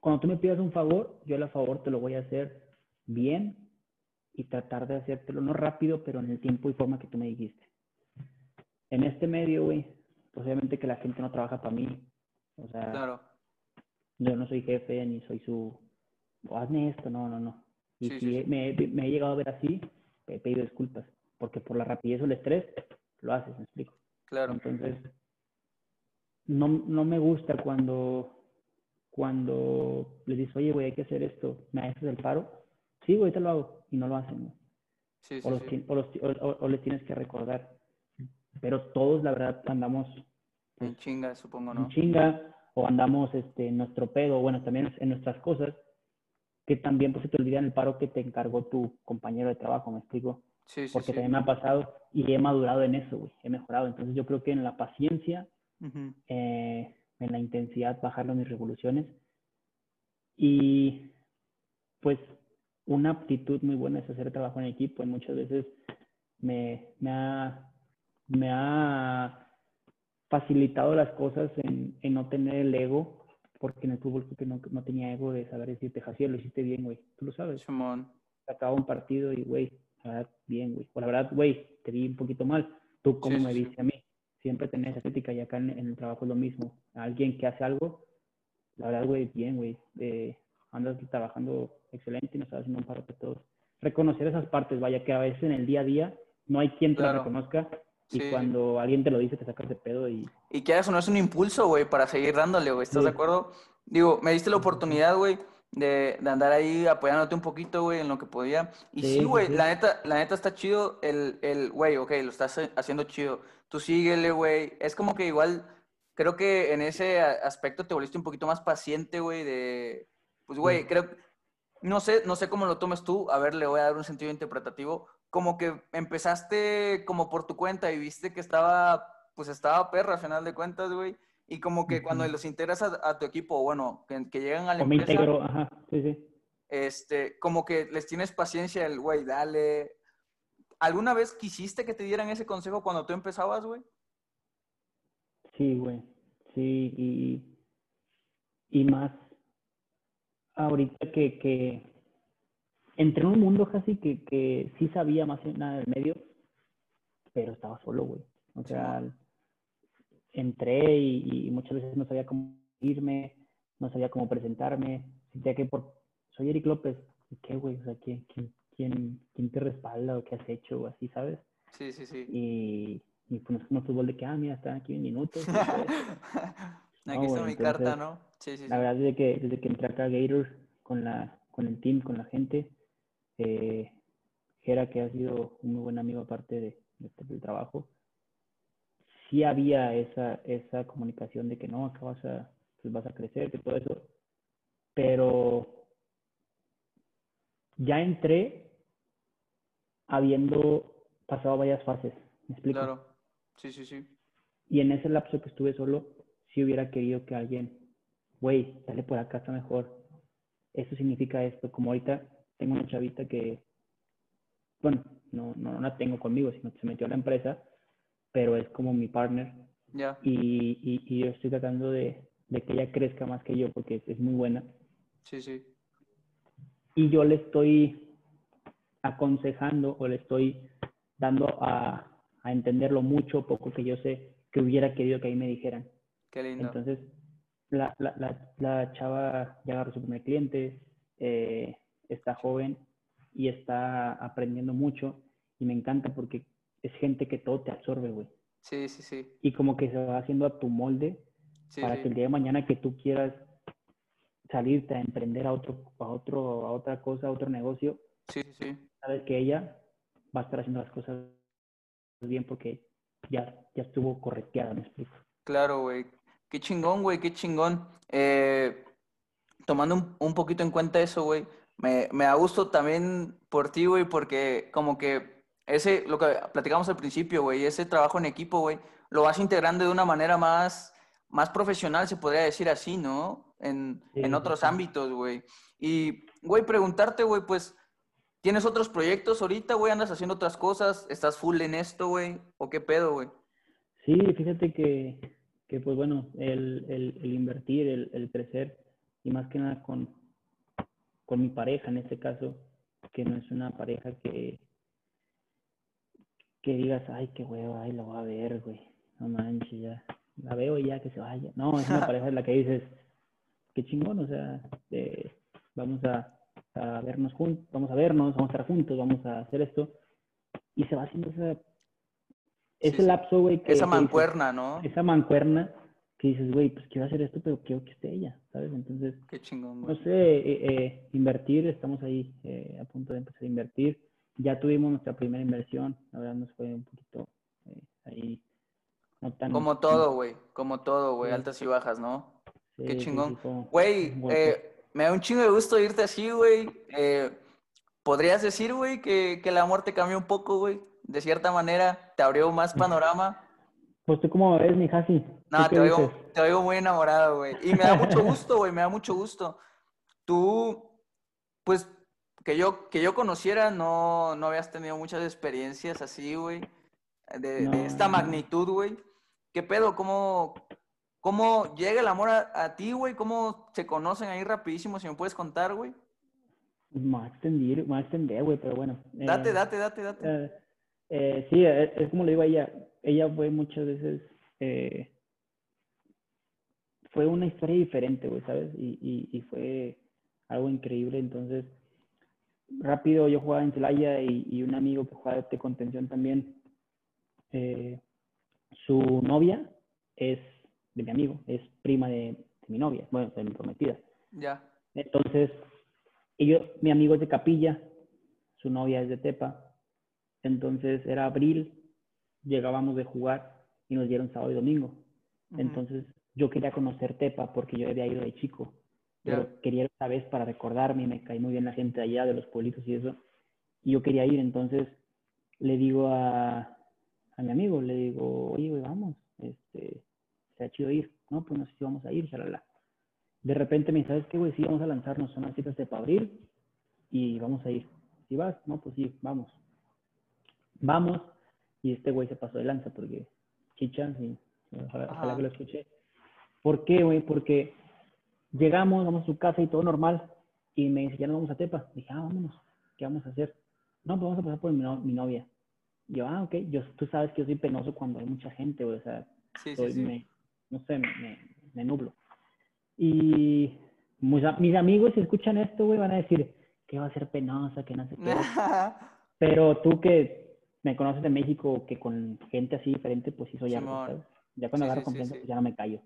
Cuando tú me pidas un favor, yo el favor te lo voy a hacer bien y tratar de hacértelo, no rápido, pero en el tiempo y forma que tú me dijiste. En este medio, güey, pues obviamente que la gente no trabaja para mí. O sea, claro. yo no soy jefe ni soy su, hazme esto, no, no, no. Y si Me, he llegado a ver así, he pedido disculpas, porque por la rapidez o el estrés lo haces, me explico. Claro. Entonces, no, no me gusta cuando, cuando les dices, oye, güey, hay que hacer esto, ¿me haces el paro? Sí, güey, te lo hago, y no lo hacen. Sí, o, los, o, o, les tienes que recordar. Pero todos, la verdad, andamos... en chinga, supongo, ¿no? En chinga, o andamos este, en nuestro pedo, bueno, también en nuestras cosas, que también pues, se te olvida en el paro que te encargó tu compañero de trabajo, ¿me explico? Sí, sí, Porque también me ha pasado y he madurado en eso, güey, he mejorado. Entonces yo creo que en la paciencia, eh, en la intensidad, bajarlo mis revoluciones y pues una aptitud muy buena es hacer trabajo en equipo y muchas veces me, me, ha, me ha facilitado las cosas en, en no tener el ego porque en el fútbol que no, no tenía ego de saber decirte, Jaciel, lo hiciste bien, güey. Tú lo sabes. Simón. Acaba un partido y, güey, la verdad, bien, güey. O la verdad, güey, te vi un poquito mal. ¿Tú cómo me viste a mí? Siempre tener esa crítica y acá en, el trabajo es lo mismo. Alguien que hace algo, la verdad, güey, bien, güey, eh, andas trabajando excelente y nos estás haciendo un paro de todos. Reconocer esas partes, vaya, que a veces en el día a día no hay quien te la reconozca y cuando alguien te lo dice te sacas de pedo y... Y que eso no es un impulso, güey, para seguir dándole, güey, ¿estás de acuerdo? Digo, me diste la oportunidad, güey, de, de, andar ahí apoyándote un poquito, güey, en lo que podía. Y sí, güey, la neta, la neta está chido el, el, güey, ok, lo estás haciendo chido. Tú síguele, güey. Es como que igual, creo que en ese aspecto te volviste un poquito más paciente, güey, de, pues, güey, creo, no sé, no sé cómo lo tomes tú, a ver, le voy a dar un sentido interpretativo, como que empezaste como por tu cuenta y viste que estaba, pues estaba perra, al final de cuentas, güey, y como que cuando los integras a, tu equipo, bueno, que, que llegan a la empresa... integro, ajá, sí, sí. Este, como que les tienes paciencia, el güey, dale. ¿Alguna vez quisiste que te dieran ese consejo cuando tú empezabas, güey? Sí, güey. Sí, y, y más ahorita que, que entré en un mundo casi que, que sí sabía más nada del medio, pero estaba solo, güey. O sea, entré y, muchas veces no sabía cómo irme, no sabía cómo presentarme, sentía que por, soy Eric López, ¿qué, güey? O sea, ¿quién, quién, quién, te respalda o qué has hecho o así, sabes? Sí, sí, sí. Y, y pues como fútbol de que, ah, mira, están aquí en minutos. aquí está mi carta, ¿no? Sí, sí, La verdad, desde que, desde que entré acá a Gators con, la, con el team, con la gente, eh, Jera, que ha sido un muy buen amigo aparte de, del trabajo, sí había esa, esa comunicación de que no, acá vas a, pues vas a crecer, que todo eso, pero ya entré habiendo pasado varias fases, ¿me explico? Claro, sí, sí, sí. Y en ese lapso que estuve solo, sí hubiera querido que alguien, güey, dale por acá, está mejor. Eso significa esto, como ahorita tengo una chavita que, bueno, no, no la tengo conmigo, sino que se metió a la empresa, pero es como mi partner. Ya. Y, y, yo estoy tratando de, de, que ella crezca más que yo porque es, muy buena. Sí, sí. Y yo le estoy aconsejando o le estoy dando a, a entenderlo mucho, poco que yo sé que hubiera querido que ahí me dijeran. Qué lindo. Entonces, la, la, la, la chava ya agarró su primer cliente, eh, está joven y está aprendiendo mucho y me encanta porque es gente que todo te absorbe, güey. Sí, sí, sí. Y como que se va haciendo a tu molde para que el día de mañana que tú quieras salirte a emprender a otro, a otro, a otra cosa, a otro negocio, sí, sí. sabes que ella va a estar haciendo las cosas bien porque ya, ya estuvo correteada, me explico. Claro, güey. Qué chingón, güey, qué chingón. Eh, tomando un, un, poquito en cuenta eso, güey, me, me da gusto también por ti, güey, porque como que ese, lo que platicamos al principio, güey, ese trabajo en equipo, güey, lo vas integrando de una manera más, más profesional, se podría decir así, ¿no? En, en otros ámbitos, güey. Y, güey, preguntarte, güey, pues, ¿tienes otros proyectos ahorita, güey? ¿Andas haciendo otras cosas? ¿Estás full en esto, güey? ¿O qué pedo, güey? Sí, fíjate que, que pues bueno, el, el, el invertir, el, el, crecer, y más que nada con, con mi pareja en este caso, que no es una pareja que, que digas, ay, qué huevo, ay, lo voy a ver, güey. No manches, ya. La veo y ya que se vaya. No, es una pareja en la que dices, qué chingón, o sea, eh, vamos a, a, vernos juntos, vamos a vernos, vamos a estar juntos, vamos a hacer esto. Y se va haciendo esa, ese lapso, güey. Esa mancuerna, ¿no? Esa mancuerna que dices, güey, pues quiero hacer esto, pero quiero que esté ella, ¿sabes? Entonces, qué chingón, güey. No sé, eh, eh, invertir, estamos ahí a punto de empezar a invertir ya tuvimos nuestra primera inversión, la verdad nos fue un poquito eh, ahí. No tan, como todo, güey, como todo, güey, altas y bajas, ¿no? Qué chingón. Güey, eh, me da un chingo de gusto irte así, güey. Eh, ¿Podrías decir, güey, que, que el amor te cambió un poco, güey? De cierta manera, te abrió más panorama. Pues tú cómo ves, mi Jasi. No, te oigo, te oigo muy enamorado, güey. Y me da mucho gusto, güey, me da mucho gusto. Tú, pues que yo, que yo conociera, no, no habías tenido muchas experiencias así, güey, de, esta magnitud, güey. ¿Qué pedo? ¿Cómo, cómo llega el amor a, ti, güey? ¿Cómo se conocen ahí rapidísimo? Si me puedes contar, güey. Me va a extender, me a extender, güey, pero bueno. Date, eh, date, date, date. Eh, eh, sí, es, como le digo a ella. Ella fue muchas veces eh, fue una historia diferente, güey, ¿sabes? Y, y, y, fue algo increíble. Entonces, rápido yo jugaba en Celaya y, y un amigo que jugaba de contención también, eh, su novia es de mi amigo, es prima de, mi novia, bueno, de mi prometida. Ya. Entonces, ellos, mi amigo es de Capilla, su novia es de Tepa. Entonces, era abril, llegábamos de jugar y nos dieron sábado y domingo. Entonces, yo quería conocer Tepa porque yo había ido de chico. Pero quería ir esta vez para recordarme y me caí muy bien la gente allá, de los pueblitos y eso. Y yo quería ir, entonces le digo a, a mi amigo, le digo, oye, vamos, este, se ha chido ir. No, pues no sé si vamos a ir, shalala. De repente me dice, ¿sabes qué, güey? Sí, vamos a lanzarnos unas citas de para abril y vamos a ir. Si vas, no, pues sí, vamos. Vamos, y este güey se pasó de lanza porque chicha, y ojalá, que lo escuché. ¿Por qué, güey? Porque llegamos, vamos a su casa y todo normal, y me dice, ya no vamos a Tepa. Dije, ah, vámonos, ¿qué vamos a hacer? No, pues vamos a pasar por mi, mi novia. yo, ah, ok, yo, tú sabes que yo soy penoso cuando hay mucha gente, o sea, sí, sí, Me, no sé, me, me nublo. Y mis, mis, amigos, si escuchan esto, güey, van a decir que va a ser penosa, que no sé qué. Pero tú que me conoces de México, que con gente así diferente, pues sí soy ya Ya cuando agarro confianza, pues ya no me callo.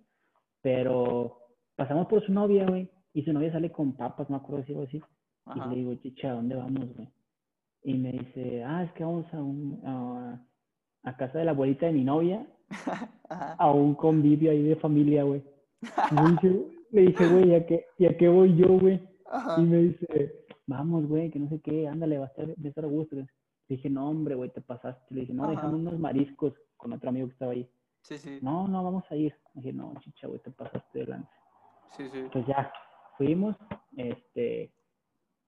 Pero pasamos por su novia, güey, y su novia sale con papas, no me acuerdo si algo así. Y le digo, chicha, ¿dónde vamos, güey? Y me dice, ah, es que vamos a, un, a, a casa de la abuelita de mi novia a un convivio ahí de familia, güey. Le dije, güey, ¿a qué, ¿y a qué voy yo, güey? Y me dice, vamos, güey, que no sé qué, ándale, va a estar, va a estar a gusto. Le dije, no, hombre, güey, te pasaste. Le dije, no, dejamos unos mariscos con otro amigo que estaba ahí. Sí, sí. No, no, vamos a ir. Le dije, no, chicha, güey, te pasaste delante. Sí, sí. Pues ya, fuimos, este,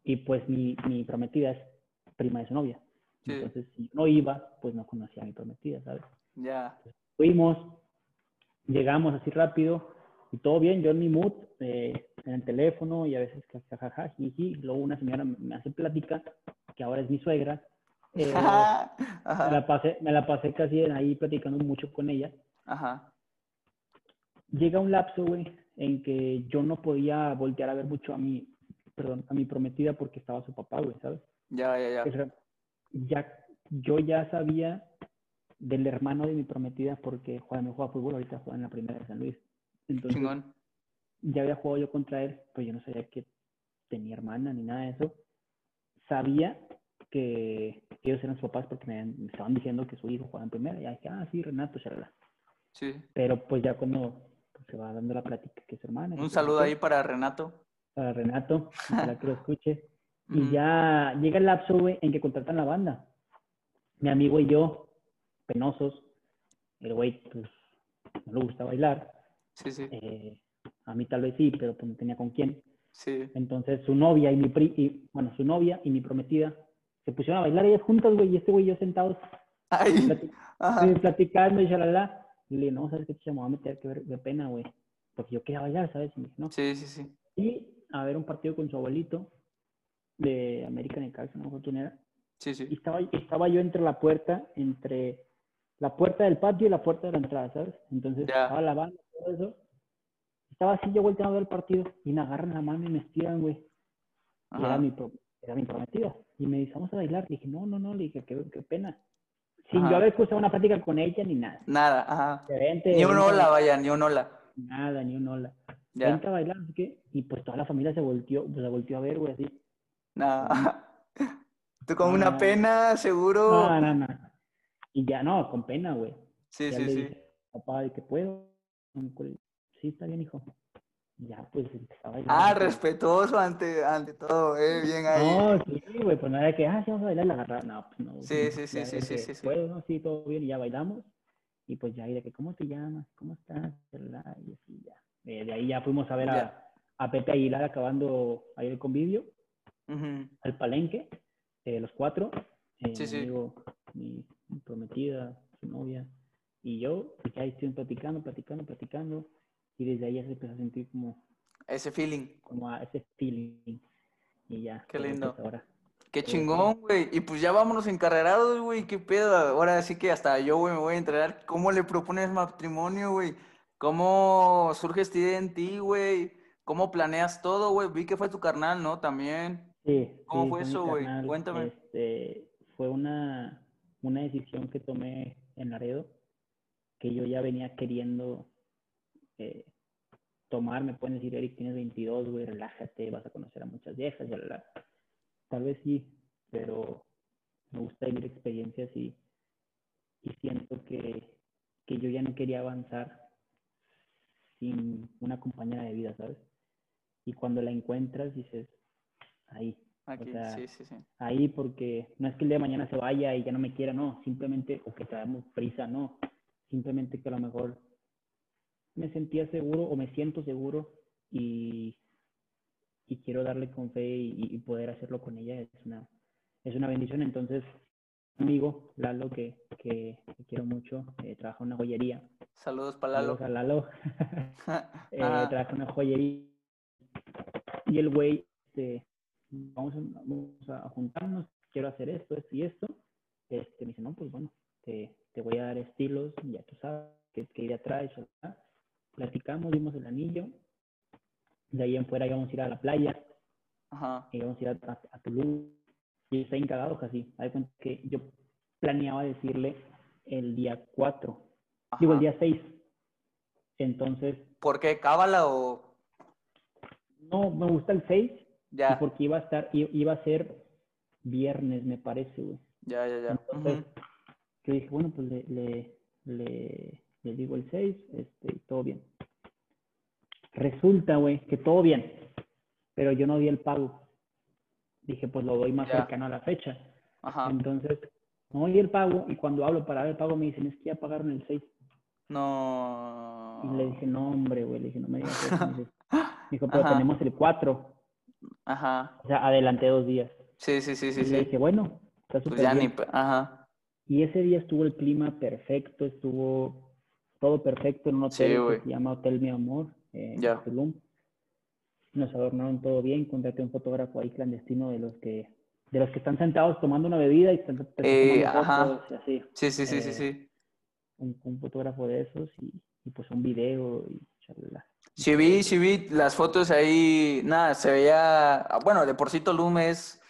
y pues mi, mi prometida es prima de su novia. Entonces, si no iba, pues no conocía a mi prometida, ¿sabes? Ya. Fuimos, llegamos así rápido y todo bien, yo en mi mood, eh, en el teléfono y a veces jajaja, y luego una señora me hace plática, que ahora es mi suegra, eh, Me, la pasé, me la pasé casi ahí platicando mucho con ella. Ajá. Llega un lapso, güey, en que yo no podía voltear a ver mucho a mi, perdón, a mi prometida porque estaba su papá, güey, ¿sabes? Ya, ya, ya. ya yo ya sabía del hermano de mi prometida porque juega, no juega fútbol, ahorita juega en la primera de San Luis. Entonces, ya había jugado yo contra él, pues yo no sabía que tenía hermana ni nada de eso. Sabía que ellos eran sus papás porque me, estaban diciendo que su hijo jugaba en primera. Y dije, ah, sí, Renato, charla. Sí. Pero pues ya cuando se va dando la plática que es hermana. Un saludo ahí para Renato. Para Renato, para que lo escuche. Y ya llega el lapso, en que contratan la banda. Mi amigo y yo penosos. El güey, pues, no le gusta bailar. Sí, sí. Eh, a mí tal vez sí, pero pues no tenía con quién. Sí. Entonces su novia y mi pri y, bueno, su novia y mi prometida se pusieron a bailar ellas juntas, güey, y este güey y yo sentados platicando y shalala. Y le dije, no, ¿sabes qué? Me va a meter ver de pena, güey. Porque yo quería bailar, ¿sabes? Y no. Sí, sí, sí. Y a ver un partido con su abuelito de American Necaxa, no me Sí, sí. Y estaba, estaba yo entre la puerta, entre la puerta del patio y la puerta de la entrada, ¿sabes? Entonces estaba la banda, todo eso. Estaba así, yo volteando a ver el partido y me agarran la mano y me estiran, güey. Era mi, era mi prometida. Y me dice, vamos a bailar. Le dije, no, no, no, le dije, qué, qué pena. Sin yo haber escuchado una plática con ella ni nada. Nada, ajá. ni un hola, vaya, ni un hola. Nada, ni un hola. Ya. Vente a bailar, así que, y pues toda la familia se volteó, pues se volteó a ver, güey, así. Nada. Tú con una pena, seguro. No, no, no. Y ya no, con pena, güey. Sí, sí, sí. Papá, ¿de qué puedo? Sí, está bien, hijo. Ya, pues empezaba a Ah, respetuoso ante, ante todo, eh, bien ahí. No, sí, güey, pues nada de que, ah, sí, vamos a bailar la agarrada. No, pues no. Sí, sí, sí, sí, sí, sí, sí. ¿no? Sí, todo bien, y ya bailamos. Y pues ya, y de que, ¿cómo te llamas? ¿Cómo estás? Y así, ya. Eh, de ahí ya fuimos a ver a, a, Pepe Aguilar acabando ahí el convivio, al palenque, eh, los cuatro. Eh, sí, sí. mi, prometida, su novia, y yo, y ya estuvimos platicando, platicando, platicando, y desde ahí ya se empezó a sentir como... Ese feeling. Como a ese feeling. Y ya. Qué lindo. Ahora. Qué chingón, güey. Y pues ya vámonos encarrerados, güey. Qué pedo. Ahora sí que hasta yo, güey, me voy a entregar. ¿Cómo le propones matrimonio, güey? ¿Cómo surge esta idea en ti, güey? ¿Cómo planeas todo, güey? Vi que fue tu carnal, ¿no? También. Sí. ¿Cómo fue eso, güey? Cuéntame. Este, fue una, una decisión que tomé en Laredo, que yo ya venía queriendo eh, tomar. Me pueden decir, Eric, tienes 22, güey, relájate, vas a conocer a muchas viejas, ya la Tal vez sí, pero me gusta vivir experiencias y, y siento que, que yo ya no quería avanzar sin una compañera de vida, ¿sabes? Y cuando la encuentras dices, ahí. Aquí, sí, sí, sí. Ahí porque no es que el día de mañana se vaya y ya no me quiera, no, simplemente, o que traemos prisa, no, simplemente que a lo mejor me sentía seguro o me siento seguro y y quiero darle con fe y, poder hacerlo con ella es una, es una bendición. Entonces, amigo Lalo, que, que, quiero mucho, eh, trabaja en una joyería. Saludos para Lalo. Saludos a Lalo. eh, trabaja en una joyería. Y el güey, este, vamos, a, juntarnos, quiero hacer esto, esto y esto. Este, me dice, no, pues bueno, te, te voy a dar estilos, ya tú sabes qué, qué idea traes. Platicamos, vimos el anillo, de ahí en fuera íbamos a ir a la playa. Ajá. Íbamos a ir a, a, Tulum. Y está encagado casi. Hay cuenta que yo planeaba decirle el día 4. Digo, el día 6. Entonces. ¿Por qué? ¿Cábala o.? No, me gusta el 6. Ya. Porque iba a estar, iba a ser viernes, me parece, güey. Ya, ya, ya. Entonces, yo dije, bueno, pues le, le, le, le digo el 6, este, todo bien. Resulta, güey, que todo bien, pero yo no di el pago. Dije, pues lo doy más cercano a la fecha. Ajá. Entonces, no di el pago y cuando hablo para dar el pago me dicen, es que ya pagaron el 6. No. Y le dije, no, hombre, güey, le dije, no me digas eso. Me dijo, pero tenemos el 4. Ajá. O sea, adelanté dos días. Sí, sí, sí, sí. Y sí. le dije, bueno, está súper pues ya bien. Ni... Ajá. Y ese día estuvo el clima perfecto, estuvo todo perfecto en un hotel que se llama Hotel Mi Amor en Tulum. Nos adornaron todo bien, contraté un fotógrafo ahí clandestino de los que de los que están sentados tomando una bebida y están eh, ajá. así. Sí, sí, sí, sí, sí. Eh, un, fotógrafo de esos y, pues un video y charla. Sí vi, sí vi las fotos ahí, nada, se veía, bueno, de por sí Tulum es,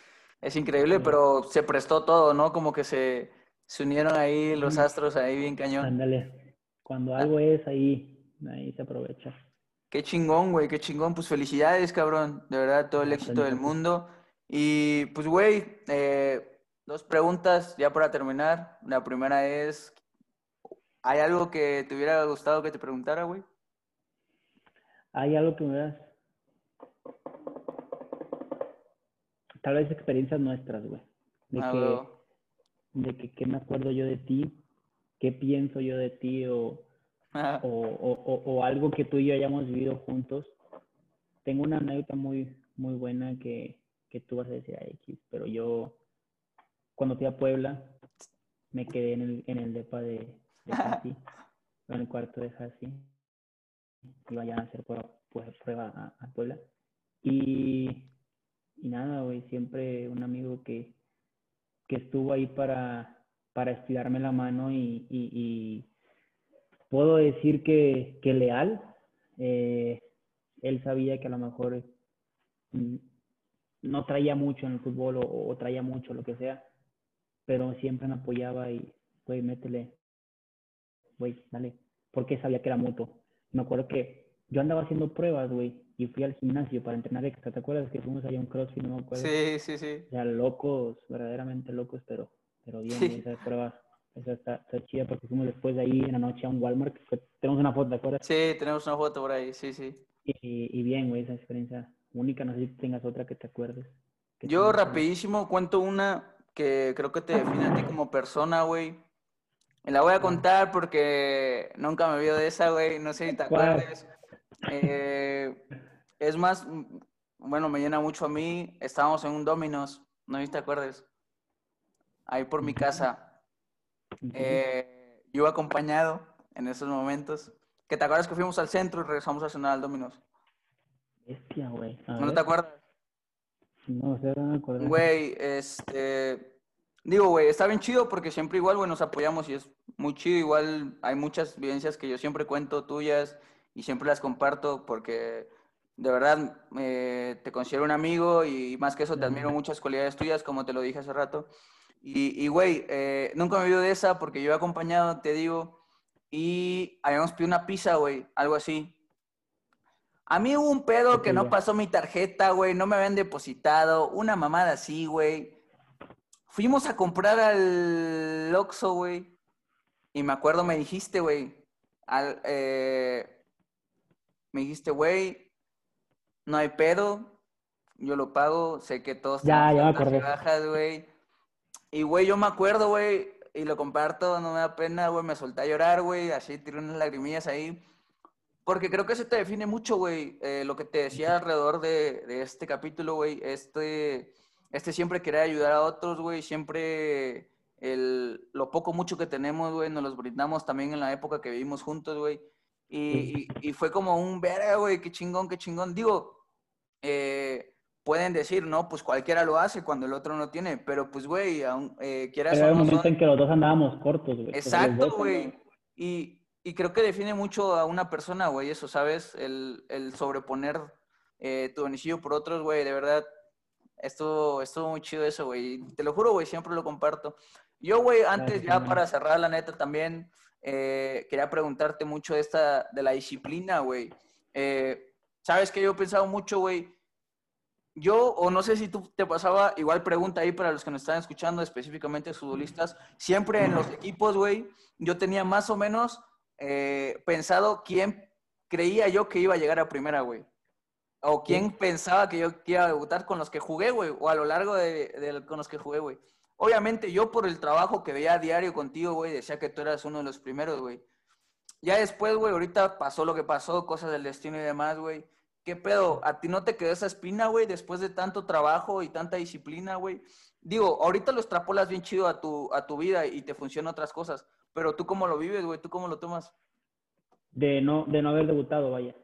es increíble, pero se prestó todo, ¿no? Como que se, se unieron ahí los astros ahí bien cañón. Ándale, cuando algo es ahí, ahí se aprovecha. Qué chingón, güey, qué chingón. Pues felicidades, cabrón. De verdad, todo el éxito del mundo. Y pues, güey, eh, dos preguntas ya para terminar. La primera es, ¿hay algo que te hubiera gustado que te preguntara, güey? Hay algo que me hubieras... Tal vez experiencias nuestras, güey. De, ah, que, de que, ¿qué me acuerdo yo de ti? ¿Qué pienso yo de ti? O o, o, o, algo que tú y yo hayamos vivido juntos. Tengo una anécdota muy, muy buena que, que tú vas a decir a X, pero yo cuando fui a Puebla me quedé en el, en el depa de, de en el cuarto de Hasi. Iba ya a hacer prueba, prueba a, Puebla. Y, y nada, güey, siempre un amigo que, que estuvo ahí para, para estirarme la mano y, y puedo decir que, que leal. Eh, él sabía que a lo mejor mm, no traía mucho en el fútbol o, traía mucho, lo que sea, pero siempre me apoyaba y, güey, métele, güey, dale, porque sabía que era mutuo. Me acuerdo que yo andaba haciendo pruebas, güey, y fui al gimnasio para entrenar extra. ¿Te acuerdas que fuimos allá a un crossfit? No me acuerdo. Sí, sí, sí. Ya locos, verdaderamente locos, pero, pero bien, esas pruebas esa está, está, chida porque fuimos después de ahí en la noche a un Walmart. tenemos una foto, ¿de acuerdo? Sí, tenemos una foto por ahí, sí, sí. Y, y bien, güey, esa experiencia única. No sé si tengas otra que te acuerdes. Yo rapidísimo cuento una que creo que te define a ti como persona, güey. Me la voy a contar porque nunca me vio de esa, güey. No sé si te acuerdas. Eh, es más, bueno, me llena mucho a mí. Estábamos en un Dominos, no sé si te acuerdas. Ahí por mi casa. Eh, yo iba acompañado en esos momentos. ¿Que te acuerdas que fuimos al centro y regresamos a cenar al Dominos? Bestia, güey. ¿No te acuerdas? No sé, no me acuerdo. Güey, este. Digo, güey, está bien chido porque siempre igual, güey, nos apoyamos y es muy chido. Igual hay muchas vivencias que yo siempre cuento tuyas y siempre las comparto porque de verdad eh, te considero un amigo y más que eso te admiro muchas cualidades tuyas, como te lo dije hace rato. Y, güey, eh, nunca me olvido de esa porque yo he acompañado, te digo, y habíamos pedido una pizza, güey, algo así. A mí hubo un pedo que no pasó mi tarjeta, güey, no me habían depositado, una mamada así, güey. Fuimos a comprar al Oxxo, güey, y me acuerdo, me dijiste, güey, al, eh, me dijiste, güey, no hay pedo, yo lo pago, sé que todos ya, ya me acordé. bajas, güey. Y, güey, yo me acuerdo, güey, y lo comparto, no me da pena, güey, me solté a llorar, güey, así tiré unas lagrimillas ahí. Porque creo que eso te define mucho, güey, eh, lo que te decía alrededor de, de este capítulo, güey, este, este siempre querer ayudar a otros, güey, siempre el, lo poco, mucho que tenemos, güey, nos los brindamos también en la época que vivimos juntos, güey. Y, y, fue como un verga, güey, qué chingón, qué chingón. Digo, eh, pueden decir, no, pues cualquiera lo hace cuando el otro no tiene, pero pues, güey, eh, quieras Pero un momento en que los dos andábamos cortos, güey. Exacto, güey. Y, y, creo que define mucho a una persona, güey, eso, ¿sabes? El, el sobreponer eh, tu beneficio por otros, güey, de verdad. Estuvo, estuvo muy chido eso, güey. Te lo juro, güey, siempre lo comparto. Yo, güey, antes ya para cerrar la neta también, eh, quería preguntarte mucho de esta, de la disciplina, güey. Eh, Sabes que yo he pensado mucho, güey, yo, o no sé si tú te pasaba, igual pregunta ahí para los que nos están escuchando, específicamente futbolistas, siempre en los equipos, güey, yo tenía más o menos eh, pensado quién creía yo que iba a llegar a primera, güey. O quién pensaba que yo iba a debutar con los que jugué, güey, o a lo largo de, con los que jugué, güey. Obviamente yo por el trabajo que veía a diario contigo, güey, decía que tú eras uno de los primeros, güey. Ya después, güey, ahorita pasó lo que pasó, cosas del destino y demás, güey. ¿Qué pedo? ¿A ti no te quedó esa espina, güey, después de tanto trabajo y tanta disciplina, güey? Digo, ahorita lo extrapolas bien chido a tu, a tu vida y te funcionan otras cosas, pero tú cómo lo vives, güey, tú cómo lo tomas. De no, de no haber debutado, vaya.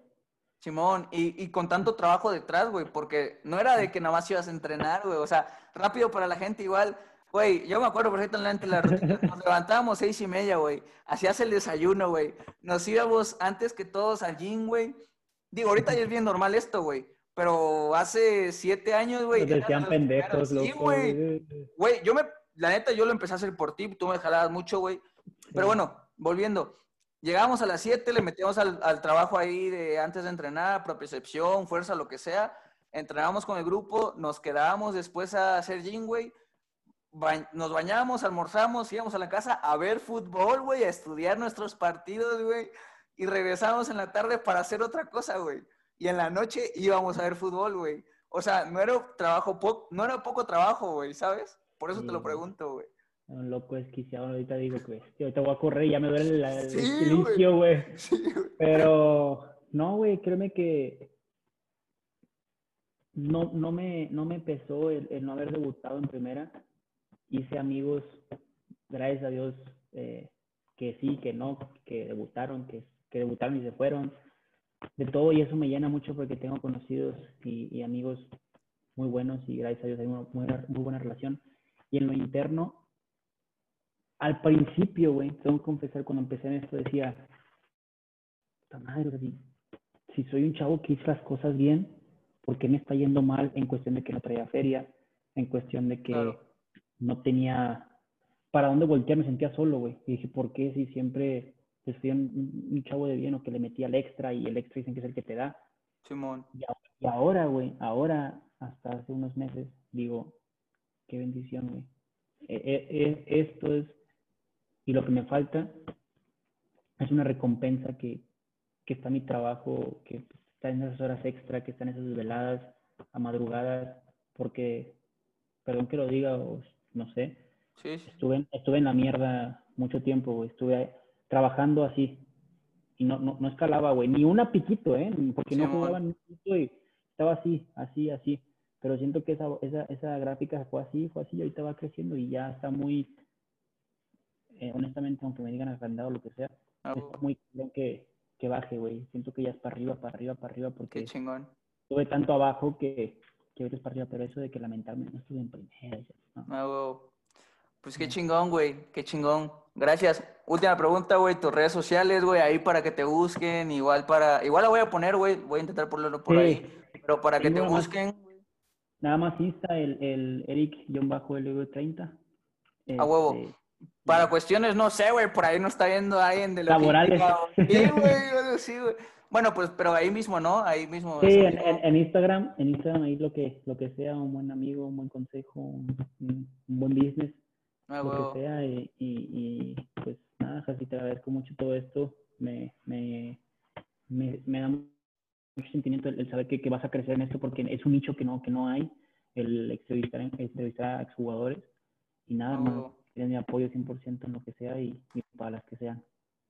Simón, y, y con tanto trabajo detrás, güey, porque no era de que nada más ibas a entrenar, güey, o sea, rápido para la gente igual, Güey, yo me acuerdo perfectamente la rutina. Nos levantábamos seis y media, güey. Hacías el desayuno, güey. Nos íbamos antes que todos al gym, güey. Digo, ahorita ya es bien normal esto, güey. Pero hace siete años, güey. Nos decían pendejos, Sí, güey. Güey, yo me, la neta, yo lo empecé a hacer por ti, tú me jalabas mucho, güey. Pero bueno, volviendo. Llegamos a las siete, le metíamos al, al, trabajo ahí de antes de entrenar, propiocepción, fuerza, lo que sea. Entrenábamos con el grupo, nos quedábamos después a hacer gym, güey. Ba nos bañábamos, almorzamos, íbamos a la casa a ver fútbol, güey, a estudiar nuestros partidos, güey y regresábamos en la tarde para hacer otra cosa, güey. Y en la noche íbamos a ver fútbol, güey. O sea, no era trabajo, no era poco trabajo, güey, ¿sabes? Por eso te lo pregunto, güey. Un loco esquiciado, ahorita digo que ahorita voy a correr y ya me duele la, el inicio, güey. Pero no, güey, créeme que no, no, me, no me pesó el, el, no haber debutado en primera. Hice amigos, gracias a Dios, eh, que sí, que no, que debutaron, que que debutaron y se fueron, de todo y eso me llena mucho porque tengo conocidos y, amigos muy buenos y gracias a Dios hay una muy, buena relación. Y en lo interno, al principio, güey, tengo que confesar, cuando empecé en esto decía, puta madre, si, si soy un chavo que hizo las cosas bien, ¿por qué me está yendo mal en cuestión de que no traía feria? En cuestión de que no tenía para dónde voltear, me sentía solo, güey. Y dije, ¿por qué si siempre pues fui un, chavo de bien o que le metía el extra y el extra dicen que es el que te da. Simón. Y, ahora, güey, ahora, hasta hace unos meses, digo, qué bendición, güey. E, e, e, esto es, y lo que me falta es una recompensa que, que está mi trabajo, que está en esas horas extra, que está en esas veladas, a madrugadas, porque, perdón que lo diga, o no sé, sí, Estuve, estuve en la mierda mucho tiempo, güey. Estuve trabajando así. Y no, no, no escalaba, güey, ni una piquito, ¿eh? Porque no jugaba ni un piquito y estaba así, así, así. Pero siento que esa, esa, esa gráfica fue así, fue así, y ahorita va creciendo y ya está muy, eh, honestamente, aunque me digan agrandado o lo que sea, ah, está muy bien que, que baje, güey. Siento que ya es para arriba, para arriba, para arriba, porque Qué chingón. tuve tanto abajo que quiero ir para arriba, pero eso de que lamentablemente no estuve en primera. No. Pues qué chingón, güey, qué chingón. Gracias. Última pregunta, güey, tus redes sociales, güey, ahí para que te busquen, igual para, igual la voy a poner, güey, voy a intentar ponerlo por ahí, pero para que te busquen. nada más Insta, el, el Eric-LV30. A huevo. Este, para cuestiones, no sé, güey, por ahí no está viendo alguien de la Laborales. Sí, güey, sí, güey. Bueno, pues, pero ahí mismo, ¿no? Ahí mismo. Sí, en, Instagram, en Instagram ahí lo que, lo que sea, un buen amigo, un buen consejo, un, buen business, lo que sea, y, y, pues nada, así te agradezco mucho todo esto, me, me, me, me da mucho sentimiento el, saber que, que, vas a crecer en esto porque es un nicho que no, que no hay, el entrevistar, entrevistar a exjugadores, y nada, más tienes mi apoyo 100% en lo que sea y, para las que sean.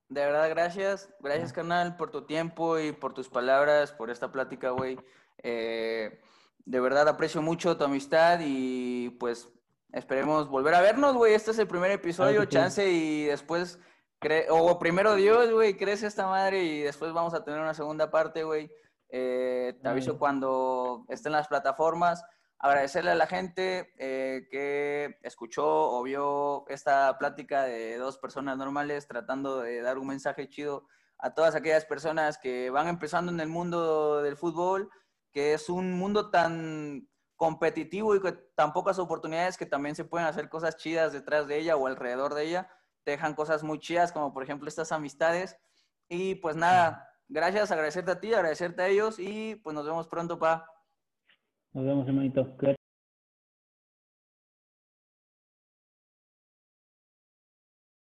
De verdad, gracias. Gracias, canal, por tu tiempo y por tus palabras, por esta plática, güey. Eh, de verdad aprecio mucho tu amistad y pues esperemos volver a vernos, güey. Este es el primer episodio, chance, y después, o primero Dios, güey, crece esta madre y después vamos a tener una segunda parte, güey. Eh, te aviso cuando estén las plataformas agradecerle a la gente eh, que escuchó o vio esta plática de dos personas normales tratando de dar un mensaje chido a todas aquellas personas que van empezando en el mundo del fútbol, que es un mundo tan competitivo y con tan pocas oportunidades que también se pueden hacer cosas chidas detrás de ella o alrededor de ella. Te dejan cosas muy chidas como por ejemplo estas amistades. Y pues nada, gracias, agradecerte a ti, agradecerte a ellos y pues nos vemos pronto, pa. Nos vemos, hermanito. Cuídate